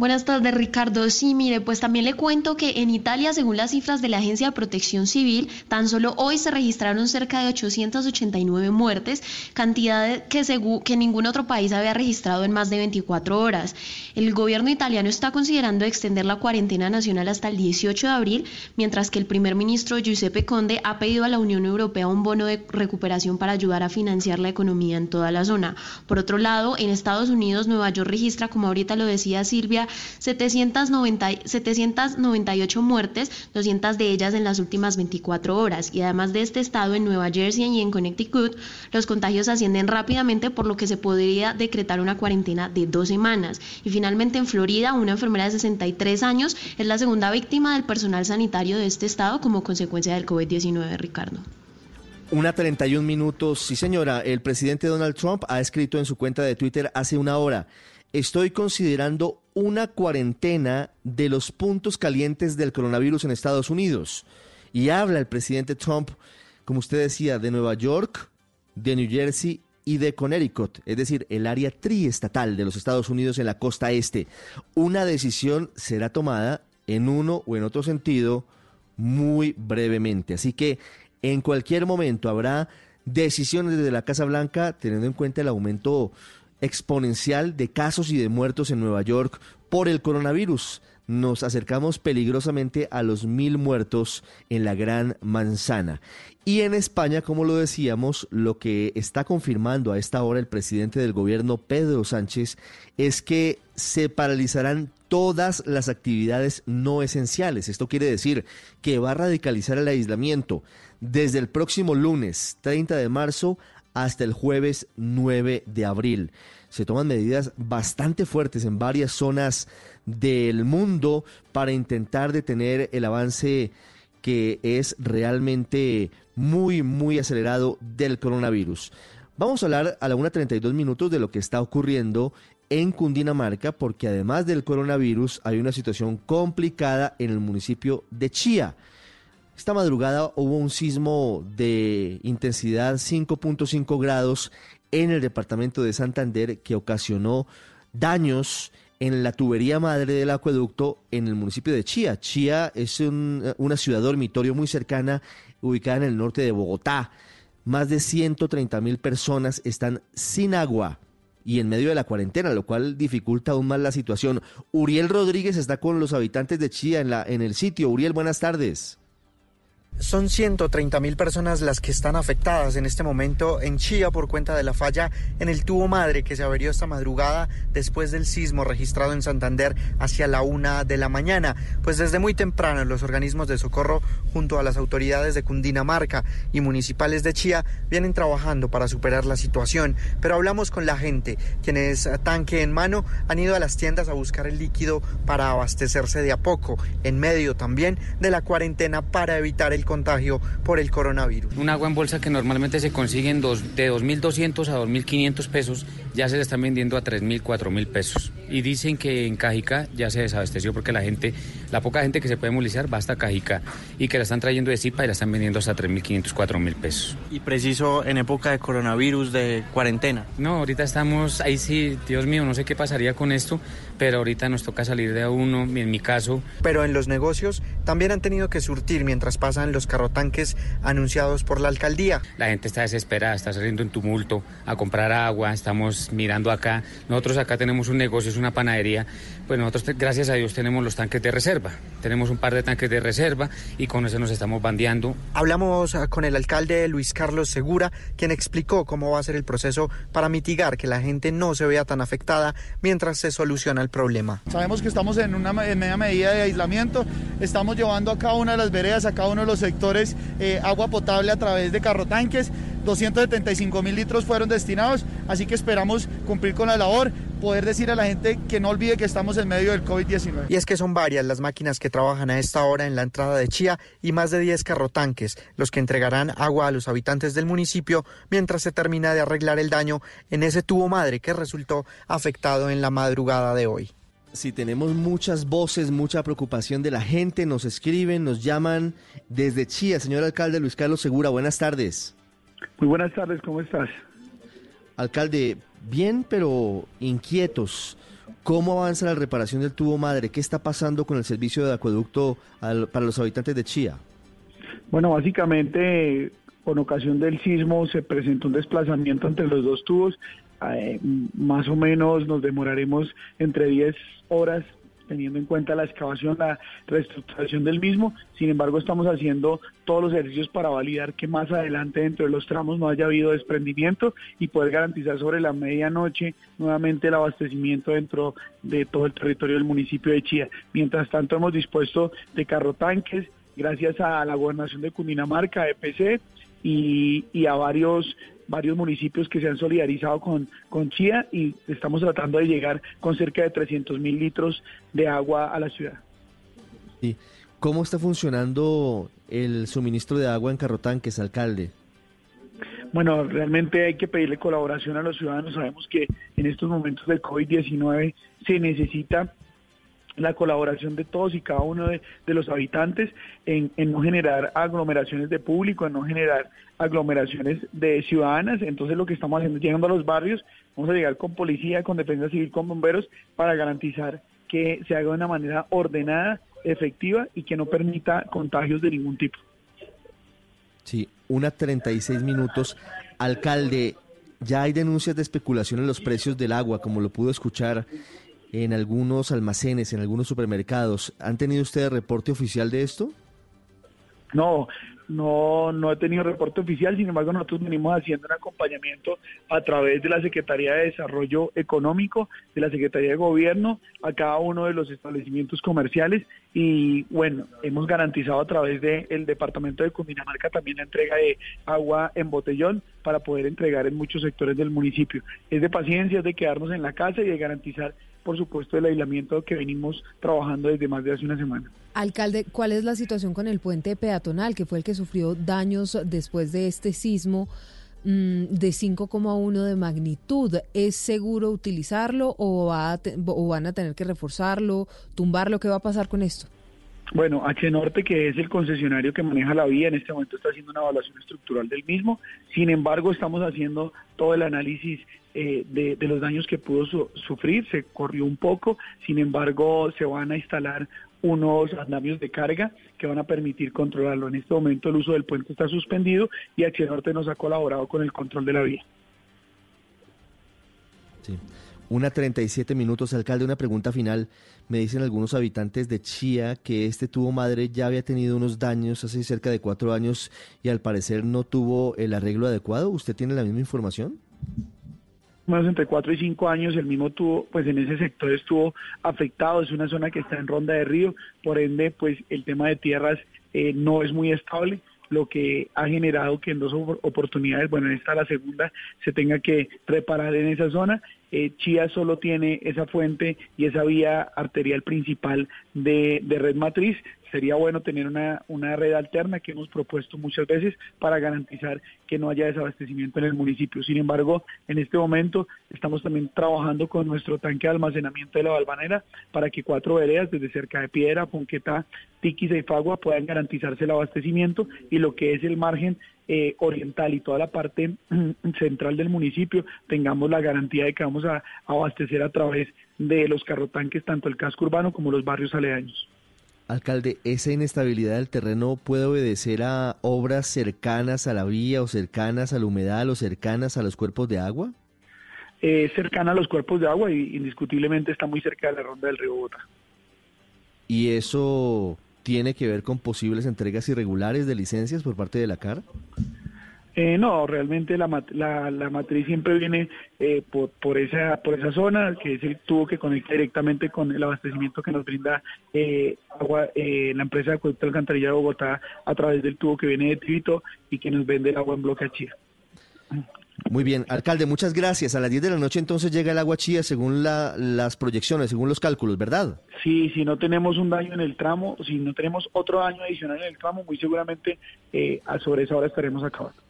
Buenas tardes, Ricardo. Sí, mire, pues también le cuento que en Italia, según las cifras de la Agencia de Protección Civil, tan solo hoy se registraron cerca de 889 muertes, cantidad que, que ningún otro país había registrado en más de 24 horas. El gobierno italiano está considerando extender la cuarentena nacional hasta el 18 de abril, mientras que el primer ministro Giuseppe Conde ha pedido a la Unión Europea un bono de recuperación para ayudar a financiar la economía en toda la zona. Por otro lado, en Estados Unidos, Nueva York registra, como ahorita lo decía Silvia, 790, 798 muertes, 200 de ellas en las últimas 24 horas. Y además de este estado, en Nueva Jersey y en Connecticut, los contagios ascienden rápidamente, por lo que se podría decretar una cuarentena de dos semanas. Y finalmente, en Florida, una enfermera de 63 años es la segunda víctima del personal sanitario de este estado como consecuencia del COVID-19, Ricardo. Una 31 minutos. Sí, señora. El presidente Donald Trump ha escrito en su cuenta de Twitter hace una hora estoy considerando una cuarentena de los puntos calientes del coronavirus en Estados Unidos. Y habla el presidente Trump, como usted decía, de Nueva York, de New Jersey y de Connecticut, es decir, el área triestatal de los Estados Unidos en la costa este. Una decisión será tomada en uno o en otro sentido muy brevemente. Así que en cualquier momento habrá decisiones desde la Casa Blanca teniendo en cuenta el aumento exponencial de casos y de muertos en Nueva York por el coronavirus. Nos acercamos peligrosamente a los mil muertos en la Gran Manzana. Y en España, como lo decíamos, lo que está confirmando a esta hora el presidente del gobierno, Pedro Sánchez, es que se paralizarán todas las actividades no esenciales. Esto quiere decir que va a radicalizar el aislamiento desde el próximo lunes 30 de marzo hasta el jueves 9 de abril. Se toman medidas bastante fuertes en varias zonas del mundo para intentar detener el avance que es realmente muy, muy acelerado del coronavirus. Vamos a hablar a la 1.32 minutos de lo que está ocurriendo en Cundinamarca, porque además del coronavirus hay una situación complicada en el municipio de Chía. Esta madrugada hubo un sismo de intensidad 5.5 grados en el departamento de Santander que ocasionó daños en la tubería madre del acueducto en el municipio de Chía. Chía es una ciudad dormitorio muy cercana, ubicada en el norte de Bogotá. Más de 130 mil personas están sin agua y en medio de la cuarentena, lo cual dificulta aún más la situación. Uriel Rodríguez está con los habitantes de Chía en, la, en el sitio. Uriel, buenas tardes. Son 130 mil personas las que están afectadas en este momento en Chía por cuenta de la falla en el tubo madre que se averió esta madrugada después del sismo registrado en Santander hacia la una de la mañana. Pues desde muy temprano los organismos de socorro junto a las autoridades de Cundinamarca y municipales de Chía vienen trabajando para superar la situación. Pero hablamos con la gente, quienes tanque en mano han ido a las tiendas a buscar el líquido para abastecerse de a poco, en medio también de la cuarentena para evitar el contagio por el coronavirus. Un agua en bolsa que normalmente se consigue dos, de 2.200 a 2.500 pesos, ya se le están vendiendo a 3.000, 4.000 pesos. Y dicen que en Cajica ya se desabasteció porque la gente, la poca gente que se puede movilizar va hasta Cajica y que la están trayendo de Zipa y la están vendiendo hasta 3.500, 4.000 pesos. Y preciso en época de coronavirus, de cuarentena. No, ahorita estamos, ahí sí, Dios mío, no sé qué pasaría con esto, pero ahorita nos toca salir de uno, en mi caso. Pero en los negocios también han tenido que surtir mientras pasan los carrotanques anunciados por la alcaldía. La gente está desesperada, está saliendo en tumulto a comprar agua, estamos mirando acá. Nosotros acá tenemos un negocio, es una panadería. Pues nosotros, gracias a Dios, tenemos los tanques de reserva. Tenemos un par de tanques de reserva y con eso nos estamos bandeando. Hablamos ah, con el alcalde Luis Carlos Segura, quien explicó cómo va a ser el proceso para mitigar que la gente no se vea tan afectada mientras se soluciona el problema. Sabemos que estamos en una media medida de aislamiento, estamos llevando a cada una de las veredas, a cada uno de los sectores eh, agua potable a través de carrotanques. 275 mil litros fueron destinados, así que esperamos cumplir con la labor, poder decir a la gente que no olvide que estamos en medio del COVID-19. Y es que son varias las máquinas que trabajan a esta hora en la entrada de Chía y más de 10 carrotanques los que entregarán agua a los habitantes del municipio mientras se termina de arreglar el daño en ese tubo madre que resultó afectado en la madrugada de hoy. Si tenemos muchas voces, mucha preocupación de la gente, nos escriben, nos llaman desde Chía. Señor alcalde Luis Carlos Segura, buenas tardes. Muy buenas tardes, ¿cómo estás? Alcalde, bien, pero inquietos. ¿Cómo avanza la reparación del tubo madre? ¿Qué está pasando con el servicio de acueducto para los habitantes de Chía? Bueno, básicamente, con ocasión del sismo se presentó un desplazamiento entre los dos tubos. Eh, más o menos nos demoraremos entre 10 horas teniendo en cuenta la excavación, la reestructuración del mismo. Sin embargo, estamos haciendo todos los ejercicios para validar que más adelante dentro de los tramos no haya habido desprendimiento y poder garantizar sobre la medianoche nuevamente el abastecimiento dentro de todo el territorio del municipio de Chía. Mientras tanto, hemos dispuesto de carrotanques, gracias a la gobernación de Cundinamarca, EPC, y, y a varios varios municipios que se han solidarizado con, con Chía y estamos tratando de llegar con cerca de 300 mil litros de agua a la ciudad. ¿Y cómo está funcionando el suministro de agua en Carrotanques, alcalde? Bueno, realmente hay que pedirle colaboración a los ciudadanos. Sabemos que en estos momentos del COVID-19 se necesita la colaboración de todos y cada uno de, los habitantes en, no generar aglomeraciones de público, en no generar aglomeraciones de ciudadanas. Entonces lo que estamos haciendo es llegando a los barrios, vamos a llegar con policía, con defensa civil, con bomberos, para garantizar que se haga de una manera ordenada, efectiva y que no permita contagios de ningún tipo. Sí, una 36 minutos. Alcalde, ya hay denuncias de especulación en los precios del agua, como lo pudo escuchar en algunos almacenes, en algunos supermercados. ¿Han tenido ustedes reporte oficial de esto? No, no, no he tenido reporte oficial, sin embargo nosotros venimos haciendo un acompañamiento a través de la Secretaría de Desarrollo Económico, de la Secretaría de Gobierno, a cada uno de los establecimientos comerciales y bueno, hemos garantizado a través del Departamento de Cundinamarca también la entrega de agua en botellón para poder entregar en muchos sectores del municipio. Es de paciencia, es de quedarnos en la casa y de garantizar por supuesto, el aislamiento que venimos trabajando desde más de hace una semana. Alcalde, ¿cuál es la situación con el puente peatonal, que fue el que sufrió daños después de este sismo mm, de 5,1 de magnitud? ¿Es seguro utilizarlo o, va o van a tener que reforzarlo, tumbarlo? ¿Qué va a pasar con esto? Bueno, H Norte, que es el concesionario que maneja la vía, en este momento está haciendo una evaluación estructural del mismo. Sin embargo, estamos haciendo todo el análisis eh, de, los daños que pudo sufrir. Se corrió un poco, sin embargo, se van a instalar unos andamios de carga que van a permitir controlarlo. En este momento el uso del puente está suspendido y H Norte nos ha colaborado con el control de la vía. Sí. Una 37 minutos, alcalde. Una pregunta final. Me dicen algunos habitantes de Chía que este tubo madre ya había tenido unos daños hace cerca de cuatro años y al parecer no tuvo el arreglo adecuado. ¿Usted tiene la misma información? Más entre cuatro y cinco años el mismo tubo, pues en ese sector estuvo afectado. Es una zona que está en ronda de río, por ende, pues el tema de tierras eh, no es muy estable lo que ha generado que en dos oportunidades, bueno, en esta la segunda, se tenga que reparar en esa zona. Eh, Chía solo tiene esa fuente y esa vía arterial principal de, red matriz, sería bueno tener una, una red alterna que hemos propuesto muchas veces para garantizar que no haya desabastecimiento en el municipio. Sin embargo, en este momento estamos también trabajando con nuestro tanque de almacenamiento de la Balvanera para que cuatro veredas desde cerca de Piedra, Ponqueta, Tiquis y Fagua puedan garantizarse el abastecimiento y lo que es el margen eh, oriental y toda la parte central del municipio tengamos la garantía de que vamos a abastecer a través de los carrotanques tanto el casco urbano como los barrios aledaños. Alcalde, ¿esa inestabilidad del terreno puede obedecer a obras cercanas a la vía o cercanas al humedal o cercanas a los cuerpos de agua? Eh, cercana a los cuerpos de agua y indiscutiblemente está muy cerca de la ronda del río Bogotá. ¿Y eso tiene que ver con posibles entregas irregulares de licencias por parte de la CAR? Eh, no, realmente la, la, la, matriz siempre viene eh, por, por, esa, por esa zona, que es el tubo que conecta directamente con el abastecimiento que nos brinda eh, agua, eh, la empresa de acueducto alcantarilla de Bogotá a través del tubo que viene de Tibito y que nos vende el agua en bloque a Chía. Muy bien, alcalde, muchas gracias. A las 10 de la noche entonces llega el agua chía según la, las proyecciones, según los cálculos, ¿verdad? Sí, si no tenemos un daño en el tramo, si no tenemos otro daño adicional en el tramo, muy seguramente eh, sobre esa hora estaremos acabando.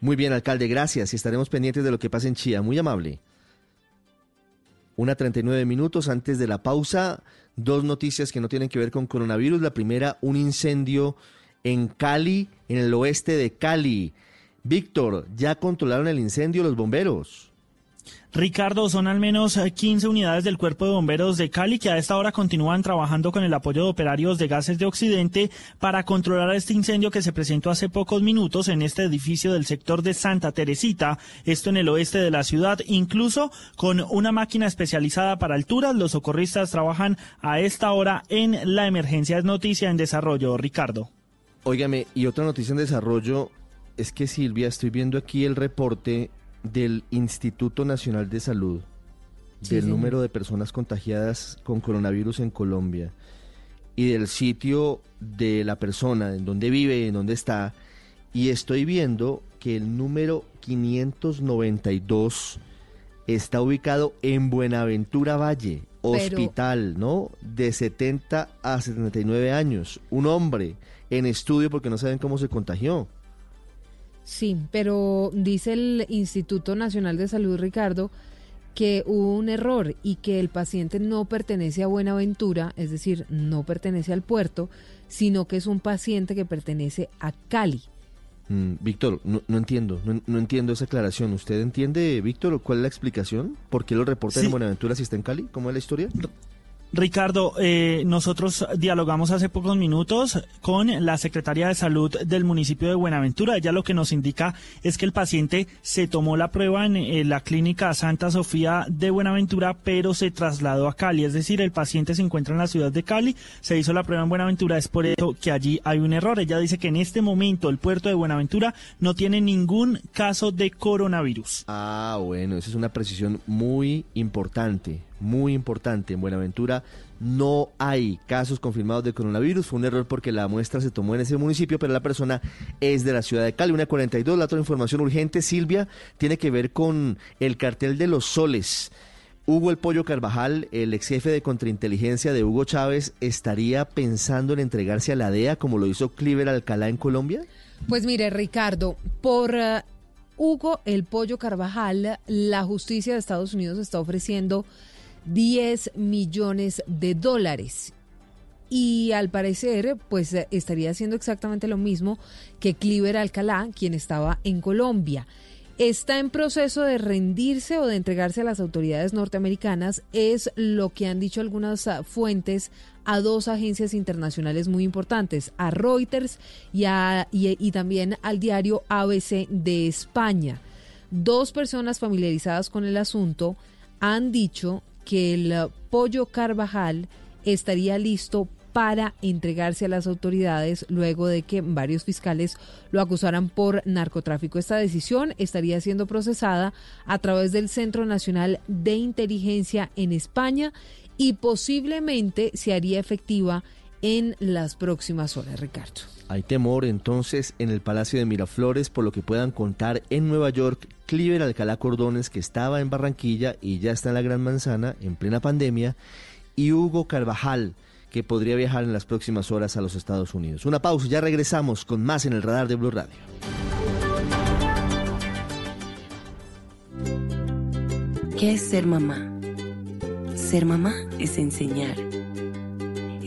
Muy bien, alcalde, gracias y estaremos pendientes de lo que pasa en Chía. Muy amable. Una 39 minutos antes de la pausa, dos noticias que no tienen que ver con coronavirus. La primera, un incendio en Cali, en el oeste de Cali. Víctor, ¿ya controlaron el incendio los bomberos? Ricardo, son al menos 15 unidades del Cuerpo de Bomberos de Cali que a esta hora continúan trabajando con el apoyo de operarios de gases de Occidente para controlar este incendio que se presentó hace pocos minutos en este edificio del sector de Santa Teresita, esto en el oeste de la ciudad, incluso con una máquina especializada para alturas. Los socorristas trabajan a esta hora en la emergencia. Es noticia en desarrollo, Ricardo. Óigame, y otra noticia en desarrollo es que Silvia, estoy viendo aquí el reporte del Instituto Nacional de Salud Sí, del número de personas contagiadas con coronavirus en Colombia y del sitio de la persona, en donde vive, en donde está, y estoy viendo que el número 592 está ubicado en Buenaventura Valle, Pero- hospital, ¿no? De 70 a 79 años, un hombre en estudio porque no saben cómo se contagió. Sí, pero dice el Instituto Nacional de Salud, Ricardo, que hubo un error y que el paciente no pertenece a Buenaventura, es decir, no pertenece al puerto, sino que es un paciente que pertenece a Cali. Mm, Víctor, no, no entiendo, no, no entiendo esa aclaración. ¿Usted entiende, Víctor, cuál es la explicación? ¿Por qué lo reportan Sí. en Buenaventura si está en Cali? ¿Cómo es la historia? Ricardo, eh, nosotros dialogamos hace pocos minutos con la secretaria de salud del municipio de Buenaventura. Ella lo que nos indica es que el paciente se tomó la prueba en eh, la clínica Santa Sofía de Buenaventura, pero se trasladó a Cali. Es decir, el paciente se encuentra en la ciudad de Cali, se hizo la prueba en Buenaventura. Es por eso que allí hay un error. Ella dice que en este momento el puerto de Buenaventura no tiene ningún caso de coronavirus. Ah, bueno, esa es una precisión muy importante, muy importante. En Buenaventura no hay casos confirmados de coronavirus. Fue un error porque la muestra se tomó en ese municipio, pero la persona es de la ciudad de Cali. Una 42, la otra información urgente, Silvia, tiene que ver con el cartel de los soles. Hugo El Pollo Carvajal, el ex jefe de contrainteligencia de Hugo Chávez, ¿estaría pensando en entregarse a la DEA como lo hizo Cliver Alcalá en Colombia? Pues mire, Ricardo, por eh, Hugo el Pollo Carvajal, la justicia de Estados Unidos está ofreciendo 10 millones de dólares. Y al parecer, pues eh, estaría haciendo exactamente lo mismo que Cliver Alcalá, quien estaba en Colombia. Está en proceso de rendirse o de entregarse a las autoridades norteamericanas, es lo que han dicho algunas ah, fuentes a dos agencias internacionales muy importantes, a Reuters y, a- y- y también al diario ABC de España. Dos personas familiarizadas con el asunto han dicho que el eh, pollo Carvajal estaría listo para entregarse a las autoridades luego de que varios fiscales lo acusaran por narcotráfico. Esta decisión estaría siendo procesada a través del Centro Nacional de Inteligencia en España y posiblemente se haría efectiva en las próximas horas, Ricardo. Hay temor entonces en el Palacio de Miraflores por lo que puedan contar en Nueva York Cliver Alcalá Cordones que estaba en Barranquilla y ya está en la Gran Manzana en plena pandemia y Hugo Carvajal que podría viajar en las próximas horas a los Estados Unidos. Una pausa, ya regresamos con más en el radar de Blue Radio. ¿Qué es ser mamá? Ser mamá es enseñar.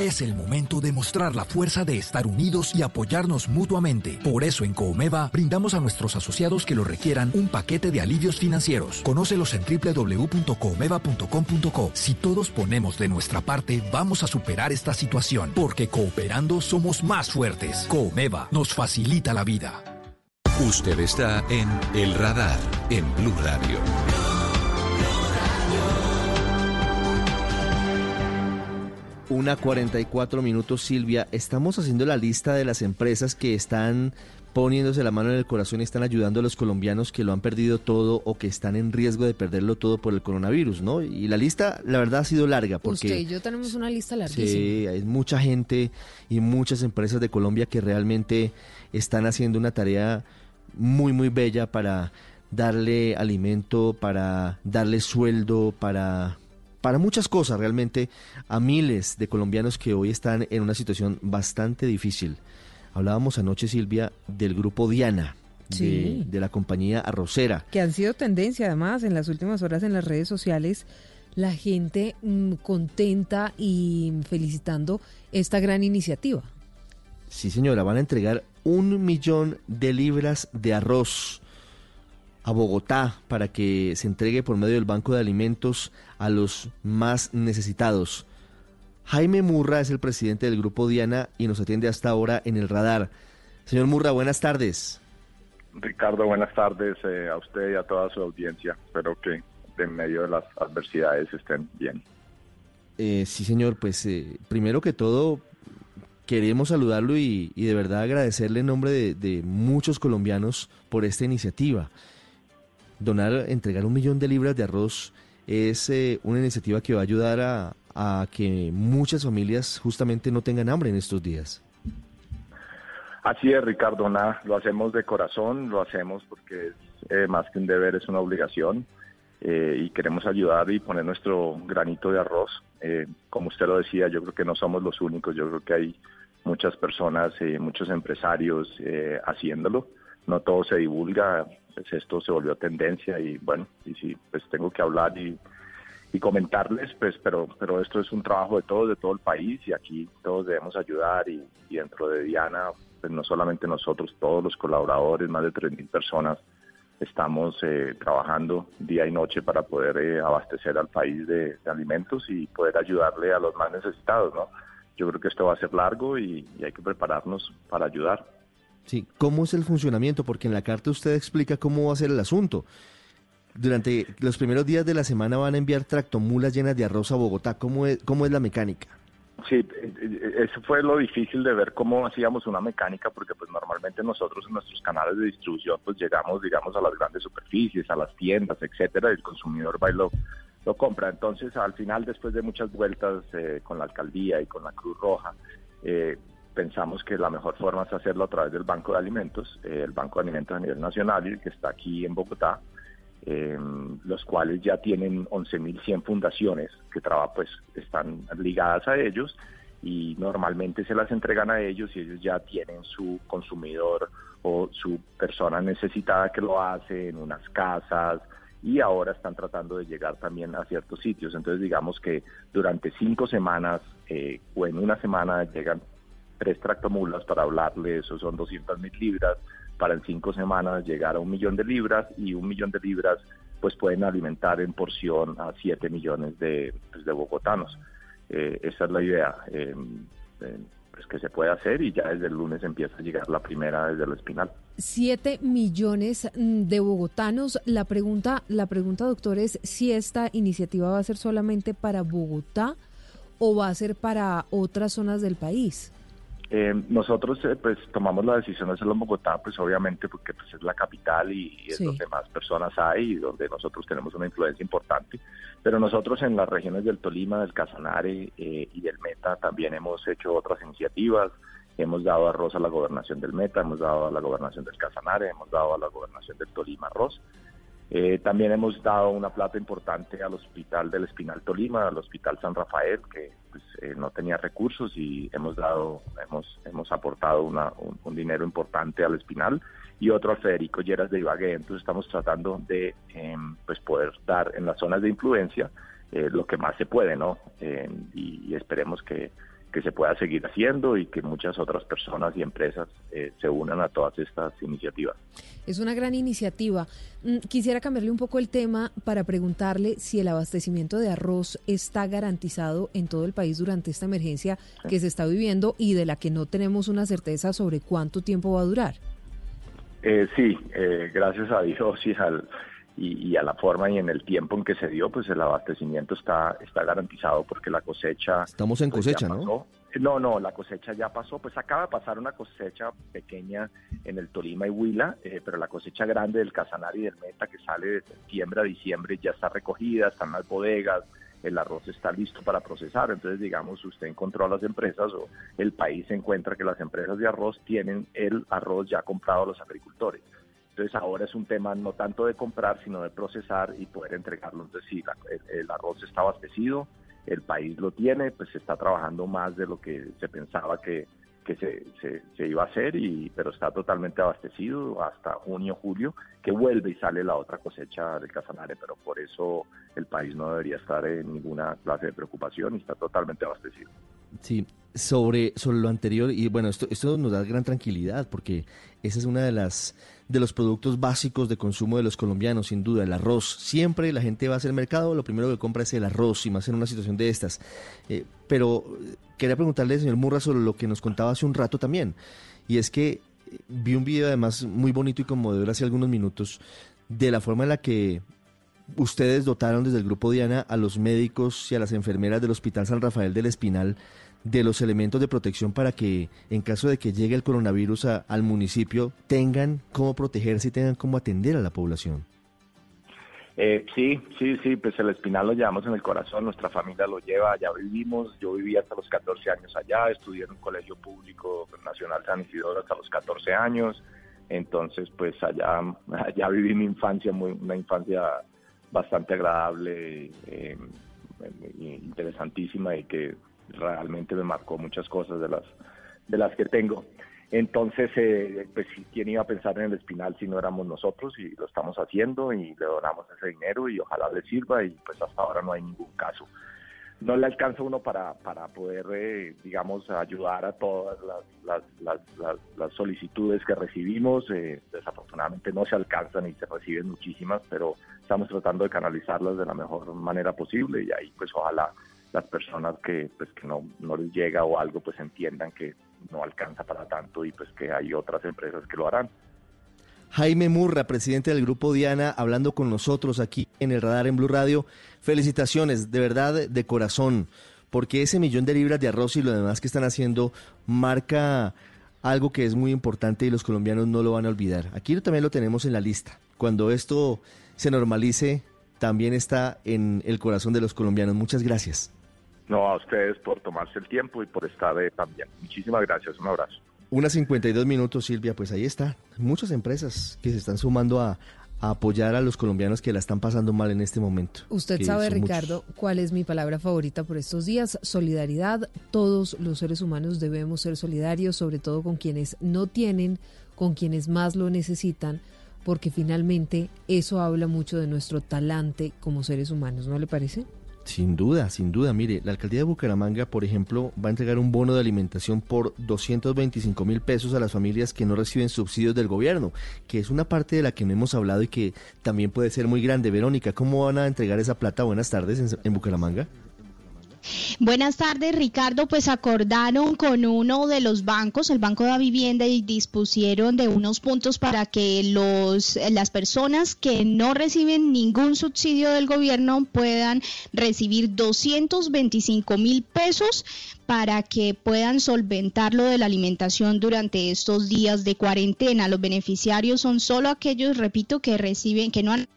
Es el momento de mostrar la fuerza de estar unidos y apoyarnos mutuamente. Por eso en Coomeva brindamos a nuestros asociados que lo requieran un paquete de alivios financieros. Conócelos en www.coomeva.com.co. Si todos ponemos de nuestra parte, vamos a superar esta situación, porque cooperando somos más fuertes. Coomeva nos facilita la vida. Usted está en El Radar, en Blue Radio. Una 44 minutos, Silvia. Estamos haciendo la lista de las empresas que están poniéndose la mano en el corazón y están ayudando a los colombianos que lo han perdido todo o que están en riesgo de perderlo todo por el coronavirus, ¿no? Y la lista, la verdad, ha sido larga porque... Usted y yo tenemos una lista larguísima. Sí, hay mucha gente y muchas empresas de Colombia que realmente están haciendo una tarea muy, muy bella para darle alimento, para darle sueldo, para para muchas cosas realmente a miles de colombianos que hoy están en una situación bastante difícil. Hablábamos anoche, Silvia, del grupo Diana. Sí. De, la compañía arrocera. Que han sido tendencia además en las últimas horas en las redes sociales, la gente mm, contenta y felicitando esta gran iniciativa. Sí, señora, van a entregar un millón de libras de arroz a Bogotá para que se entregue por medio del Banco de Alimentos a los más necesitados. Jaime Murra es el presidente del Grupo Diana y nos atiende hasta ahora en el radar. Señor Murra, buenas tardes. Ricardo, buenas tardes eh, a usted y a toda su audiencia. Espero que en medio de las adversidades estén bien. Eh, sí, señor, pues eh, primero que todo queremos saludarlo y, de verdad agradecerle en nombre de, de muchos colombianos por esta iniciativa donar, entregar un millón de libras de arroz es eh, una iniciativa que va a ayudar a, que muchas familias justamente no tengan hambre en estos días. Así es, Ricardo, nada, lo hacemos de corazón, lo hacemos porque es eh, más que un deber, es una obligación eh, y queremos ayudar y poner nuestro granito de arroz. como usted lo decía, yo creo que no somos los únicos, yo creo que hay muchas personas, muchos empresarios haciéndolo. No todo se divulga, pues esto se volvió tendencia y bueno, y sí, pues tengo que hablar y, comentarles, pues, pero, pero esto es un trabajo de todos, de todo el país y aquí todos debemos ayudar y, dentro de Diana, pues no solamente nosotros, todos los colaboradores, más de 3.000 personas, estamos eh, trabajando día y noche para poder eh, abastecer al país de, alimentos y poder ayudarle a los más necesitados, ¿no? Yo creo que esto va a ser largo y hay que prepararnos para ayudar. Sí, ¿cómo es el funcionamiento? Porque en la carta usted explica cómo va a ser el asunto. Durante los primeros días de la semana van a enviar tractomulas llenas de arroz a Bogotá. ¿Cómo es, cómo es la mecánica? Sí, eh, eh, eso fue lo difícil de ver cómo hacíamos una mecánica, porque pues normalmente nosotros en nuestros canales de distribución pues llegamos, digamos, a las grandes superficies, a las tiendas, etcétera, y el consumidor va y lo, compra. Entonces, al final, después de muchas vueltas eh, con la alcaldía y con la Cruz Roja, eh, pensamos que la mejor forma es hacerlo a través del Banco de Alimentos, eh, el Banco de Alimentos a nivel nacional, que está aquí en Bogotá, em, los cuales ya tienen 11.100 fundaciones que trabajan, pues están ligadas a ellos y normalmente se las entregan a ellos y ellos ya tienen su consumidor o su persona necesitada que lo hace en unas casas y ahora están tratando de llegar también a ciertos sitios. Entonces digamos que durante cinco semanas eh, o en una semana llegan tres tractomulas para hablarle, eso son 200 mil libras, para en cinco semanas llegar a un millón de libras y un millón de libras pues pueden alimentar en porción a 7 millones de, pues, de bogotanos. Eh, esa es la idea. Eh, eh, pues que se puede hacer y ya desde el lunes empieza a llegar la primera desde el espinal. 7 millones mm, de bogotanos. La pregunta, la pregunta, doctor, es si esta iniciativa va a ser solamente para Bogotá o va a ser para otras zonas del país. Eh, nosotros eh, pues tomamos la decisión de hacerlo en Bogotá, pues obviamente porque pues, es la capital y, es donde más personas hay y donde nosotros tenemos una influencia importante. Pero nosotros en las regiones del Tolima, del Casanare eh, y del Meta también hemos hecho otras iniciativas. Hemos dado arroz a la gobernación del Meta, hemos dado a la gobernación del Casanare, hemos dado a la gobernación del Tolima arroz. También hemos dado una plata importante al Hospital del Espinal Tolima, al Hospital San Rafael, que pues, eh, no tenía recursos y hemos dado, hemos, hemos aportado una, un, dinero importante al Espinal y otro al Federico Lleras de Ibagué. Entonces estamos tratando de em, pues poder dar en las zonas de influencia eh, lo que más se puede, ¿no? Em, y esperemos que que se pueda seguir haciendo y que muchas otras personas y empresas eh, se unan a todas estas iniciativas. Es una gran iniciativa. Mm, quisiera cambiarle un poco el tema para preguntarle si el abastecimiento de arroz está garantizado en todo el país durante esta emergencia que se está viviendo y de la que no tenemos una certeza sobre cuánto tiempo va a durar. Eh, sí, eh, gracias a Dios y al y, a la forma y en el tiempo en que se dio, pues el abastecimiento está, está garantizado porque la cosecha... Estamos en pues, cosecha, ¿no? No, no, la cosecha ya pasó, pues acaba de pasar una cosecha pequeña en el Tolima y Huila, eh, pero la cosecha grande del Casanare y del Meta que sale de septiembre a diciembre ya está recogida, están las bodegas, el arroz está listo para procesar, entonces digamos, usted encontró a las empresas o el país encuentra que las empresas de arroz tienen el arroz ya comprado a los agricultores. Entonces ahora es un tema no tanto de comprar, sino de procesar y poder entregarlo. Entonces sí, el, arroz está abastecido, el país lo tiene, pues se está trabajando más de lo que se pensaba que, que se, se, iba a hacer, y, pero está totalmente abastecido hasta junio, julio, que vuelve y sale la otra cosecha del Casanare, pero por eso el país no debería estar en ninguna clase de preocupación y está totalmente abastecido. Sí, sobre, sobre lo anterior, y bueno, esto, esto nos da gran tranquilidad porque esa es una de las de los productos básicos de consumo de los colombianos, sin duda, el arroz. Siempre la gente va a hacer mercado, lo primero que compra es el arroz, y más en una situación de estas. Eh, pero eh, quería preguntarle, señor Murra, sobre lo que nos contaba hace un rato también, y es que eh, vi un video además muy bonito y conmovedor hace algunos minutos de la forma en la que ustedes dotaron desde el Grupo Diana a los médicos y a las enfermeras del Hospital San Rafael del Espinal de los elementos de protección para que en caso de que llegue el coronavirus al municipio tengan cómo protegerse y tengan cómo atender a la población. Eh, sí, sí, sí, pues el espinal lo llevamos en el corazón, nuestra familia lo lleva, allá vivimos, yo viví hasta los 14 años allá, estudié en un colegio público nacional San Isidoro hasta los 14 años, entonces pues allá, allá viví mi infancia, muy, una infancia bastante agradable, eh, interesantísima y que realmente me marcó muchas cosas de las, de las que tengo. Entonces, eh, pues, ¿quién iba a pensar en el espinal si no éramos nosotros? Y lo estamos haciendo y le donamos ese dinero y ojalá le sirva y pues hasta ahora no hay ningún caso. No le alcanza uno para, para poder, eh, digamos, ayudar a todas las, solicitudes que recibimos. Eh, desafortunadamente no se alcanzan y se reciben muchísimas, pero estamos tratando de canalizarlas de la mejor manera posible y ahí pues ojalá las personas que pues que no, no les llega o algo pues entiendan que no alcanza para tanto y pues que hay otras empresas que lo harán. Jaime Murra, presidente del Grupo Diana, hablando con nosotros aquí en el radar en Blue Radio. Felicitaciones, de verdad, de corazón, porque ese millón de libras de arroz y lo demás que están haciendo marca algo que es muy importante y los colombianos no lo van a olvidar. Aquí también lo tenemos en la lista. Cuando esto se normalice, también está en el corazón de los colombianos. Muchas gracias. No, a ustedes por tomarse el tiempo y por estar eh, también. Muchísimas gracias, un abrazo. Unas 52 minutos, Silvia, pues ahí está. Muchas empresas que se están sumando a, apoyar a los colombianos que la están pasando mal en este momento. Usted sabe, Ricardo, cuál es mi palabra favorita por estos días. Solidaridad. Todos los seres humanos debemos ser solidarios, sobre todo con quienes no tienen, con quienes más lo necesitan, porque finalmente eso habla mucho de nuestro talante como seres humanos, ¿no le parece? Sin duda, sin duda. Mire, la alcaldía de Bucaramanga, por ejemplo, va a entregar un bono de alimentación por 225 mil pesos a las familias que no reciben subsidios del gobierno, que es una parte de la que no hemos hablado y que también puede ser muy grande. Verónica, ¿cómo van a entregar esa plata? Buenas tardes en Bucaramanga. Buenas tardes, Ricardo. Pues acordaron con uno de los bancos, el Banco de la Vivienda, y dispusieron de unos puntos para que los, las personas que no reciben ningún subsidio del gobierno puedan recibir 225 mil pesos para que puedan solventar lo de la alimentación durante estos días de cuarentena. Los beneficiarios son solo aquellos, repito, que reciben, que no han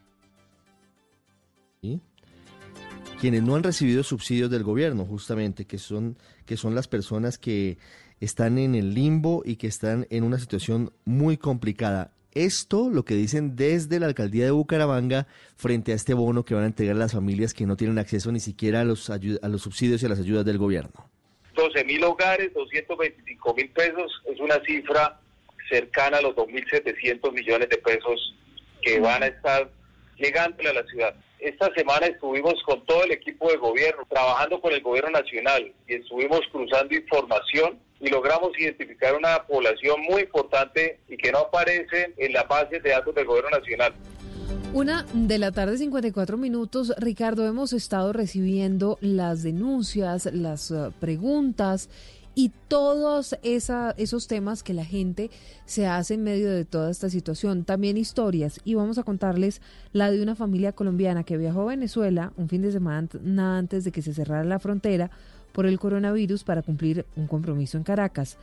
quienes no han recibido subsidios del gobierno, justamente, que son, que son las personas que están en el limbo y que están en una situación muy complicada. Esto lo que dicen desde la alcaldía de Bucaramanga frente a este bono que van a entregar a las familias que no tienen acceso ni siquiera a los, a los subsidios y a las ayudas del gobierno. 12 mil hogares, 225 mil pesos, es una cifra cercana a los 2.700 millones de pesos que van a estar llegándole a la ciudad. Esta semana estuvimos con todo el equipo de gobierno, trabajando con el gobierno nacional y estuvimos cruzando información y logramos identificar una población muy importante y que no aparece en la base de datos del gobierno nacional. Una de la tarde, 54 minutos. Ricardo, hemos estado recibiendo las denuncias, las uh, preguntas y todos esa, esos temas que la gente se hace en medio de toda esta situación. También historias. Y vamos a contarles la de una familia colombiana que viajó a Venezuela un fin de semana antes de que se cerrara la frontera por el coronavirus para cumplir un compromiso en Caracas.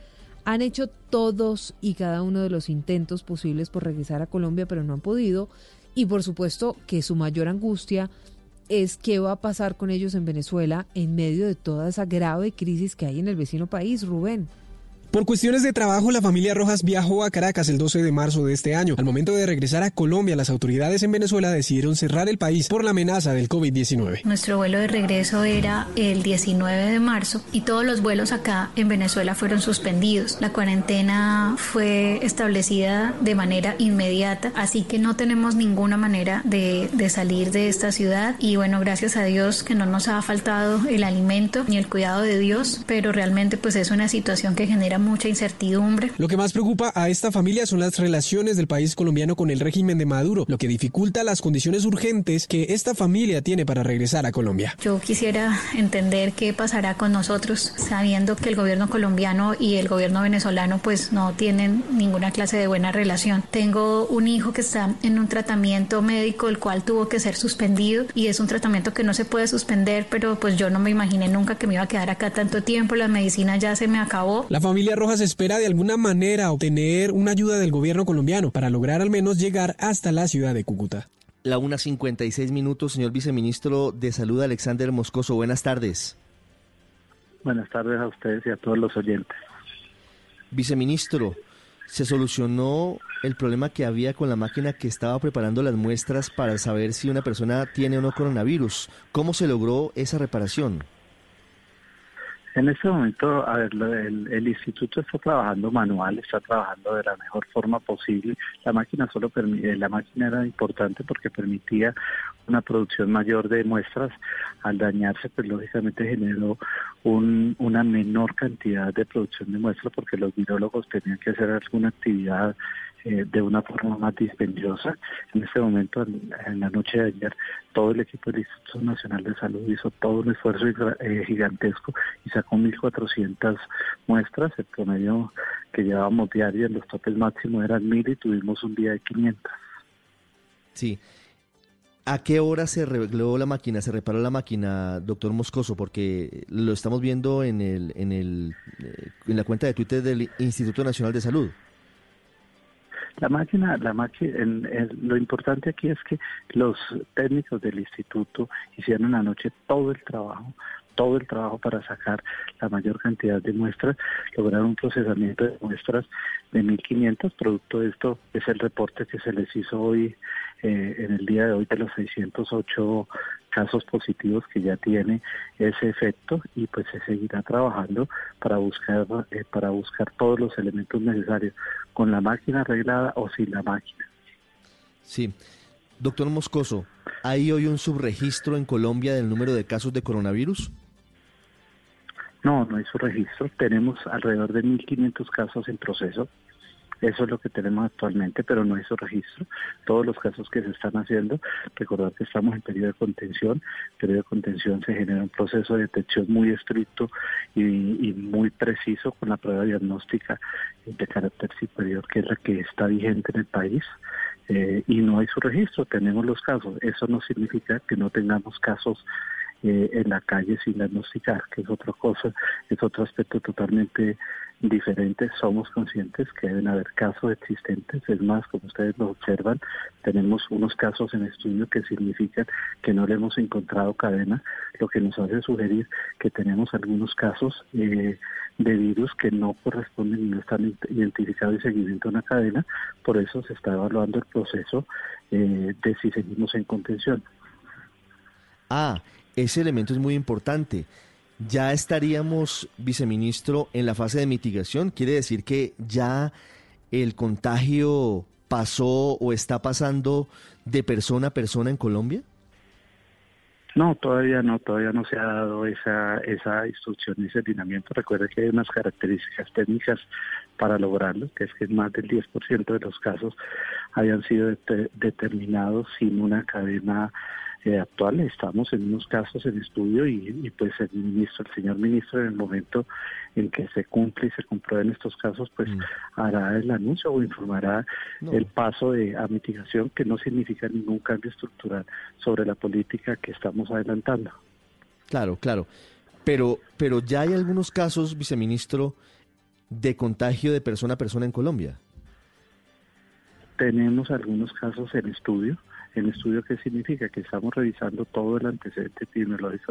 Han hecho todos y cada uno de los intentos posibles por regresar a Colombia, pero no han podido y por supuesto que su mayor angustia es qué va a pasar con ellos en Venezuela en medio de toda esa grave crisis que hay en el vecino país, Rubén. Por cuestiones de trabajo, la familia Rojas viajó a Caracas el 12 de marzo de este año. Al momento de regresar a Colombia, las autoridades en Venezuela decidieron cerrar el país por la amenaza del COVID-19. Nuestro vuelo de regreso era el 19 de marzo y todos los vuelos acá en Venezuela fueron suspendidos. La cuarentena fue establecida de manera inmediata, así que no tenemos ninguna manera de, de salir de esta ciudad y bueno, gracias a Dios que no nos ha faltado el alimento ni el cuidado de Dios, pero realmente pues es una situación que genera mucha incertidumbre. Lo que más preocupa a esta familia son las relaciones del país colombiano con el régimen de Maduro, lo que dificulta las condiciones urgentes que esta familia tiene para regresar a Colombia. Yo quisiera entender qué pasará con nosotros, sabiendo que el gobierno colombiano y el gobierno venezolano pues no tienen ninguna clase de buena relación. Tengo un hijo que está en un tratamiento médico el cual tuvo que ser suspendido y es un tratamiento que no se puede suspender, pero pues yo no me imaginé nunca que me iba a quedar acá tanto tiempo, la medicina ya se me acabó. La familia Rojas espera de alguna manera obtener una ayuda del gobierno colombiano para lograr al menos llegar hasta la ciudad de Cúcuta. La 1.56 minutos, señor viceministro de Salud, Alexander Moscoso. Buenas tardes. Buenas tardes a ustedes y a todos los oyentes. Viceministro, ¿se solucionó el problema que había con la máquina que estaba preparando las muestras para saber si una persona tiene o no coronavirus? ¿Cómo se logró esa reparación? En este momento, a ver, el, instituto está trabajando manual, está trabajando de la mejor forma posible. La máquina solo permite, la máquina era importante porque permitía una producción mayor de muestras. Al dañarse, pues lógicamente generó una menor cantidad de producción de muestras porque los virólogos tenían que hacer alguna actividad eh, de una forma más dispendiosa. En este momento, en, la noche de ayer, todo el equipo del Instituto Nacional de Salud hizo todo un esfuerzo eh, gigantesco y sacó 1.400 muestras. El promedio que llevábamos diario en los topes máximos eran 1.000 y tuvimos un día de 500. Sí. ¿A qué hora se arregló la máquina, se reparó la máquina, doctor Moscoso? Porque lo estamos viendo en, el, en, el, eh, en la cuenta de Twitter del Instituto Nacional de Salud. La máquina, la máquina, lo importante aquí es que los técnicos del instituto hicieron anoche todo el trabajo, todo el trabajo para sacar la mayor cantidad de muestras, lograron un procesamiento de muestras de 1.500, producto de esto es el reporte que se les hizo hoy, eh, en el día de hoy, de los 608 casos positivos que ya tiene ese efecto y pues se seguirá trabajando para buscar eh, para buscar todos los elementos necesarios con la máquina arreglada o sin la máquina. Sí. Doctor Moscoso, ¿hay hoy un subregistro en Colombia del número de casos de coronavirus? No, no hay subregistro. Tenemos alrededor de 1.500 casos en proceso. Eso es lo que tenemos actualmente, pero no hizo registro. Todos los casos que se están haciendo, recordar que estamos en periodo de contención. En periodo de contención se genera un proceso de detección muy estricto y, muy preciso con la prueba diagnóstica de carácter superior, que es la que está vigente en el país. Eh, y no hay su registro, tenemos los casos. Eso no significa que no tengamos casos eh, en la calle sin diagnosticar, que es otra cosa, es otro aspecto totalmente diferente. Somos conscientes que deben haber casos existentes, es más, como ustedes lo observan, tenemos unos casos en estudio que significan que no le hemos encontrado cadena, lo que nos hace sugerir que tenemos algunos casos eh, de virus que no corresponden y no están identificados y seguimiento a una cadena, por eso se está evaluando el proceso eh, de si seguimos en contención. Ah, ese elemento es muy importante. ya estaríamos, viceministro, en la fase de mitigación. ¿Quiere decir que ya el contagio pasó o está pasando de persona a persona en Colombia? No, todavía no, todavía no se ha dado esa, esa instrucción, ese lineamiento. Recuerde que hay unas características técnicas para lograrlo, que es que más del 10% de los casos hayan sido determinados sin una cadena eh, actual. Estamos en unos casos en estudio y, pues el ministro, el señor ministro, en el momento en que se cumple y se comprueben estos casos, pues mm. hará el anuncio o informará el paso de a mitigación, que no significa ningún cambio estructural sobre la política que estamos adelantando. Claro, claro. Pero, pero ya hay algunos casos, viceministro, de contagio de persona a persona en Colombia. Tenemos algunos casos en estudio ¿En estudio qué significa? Que estamos revisando todo el antecedente epidemiológico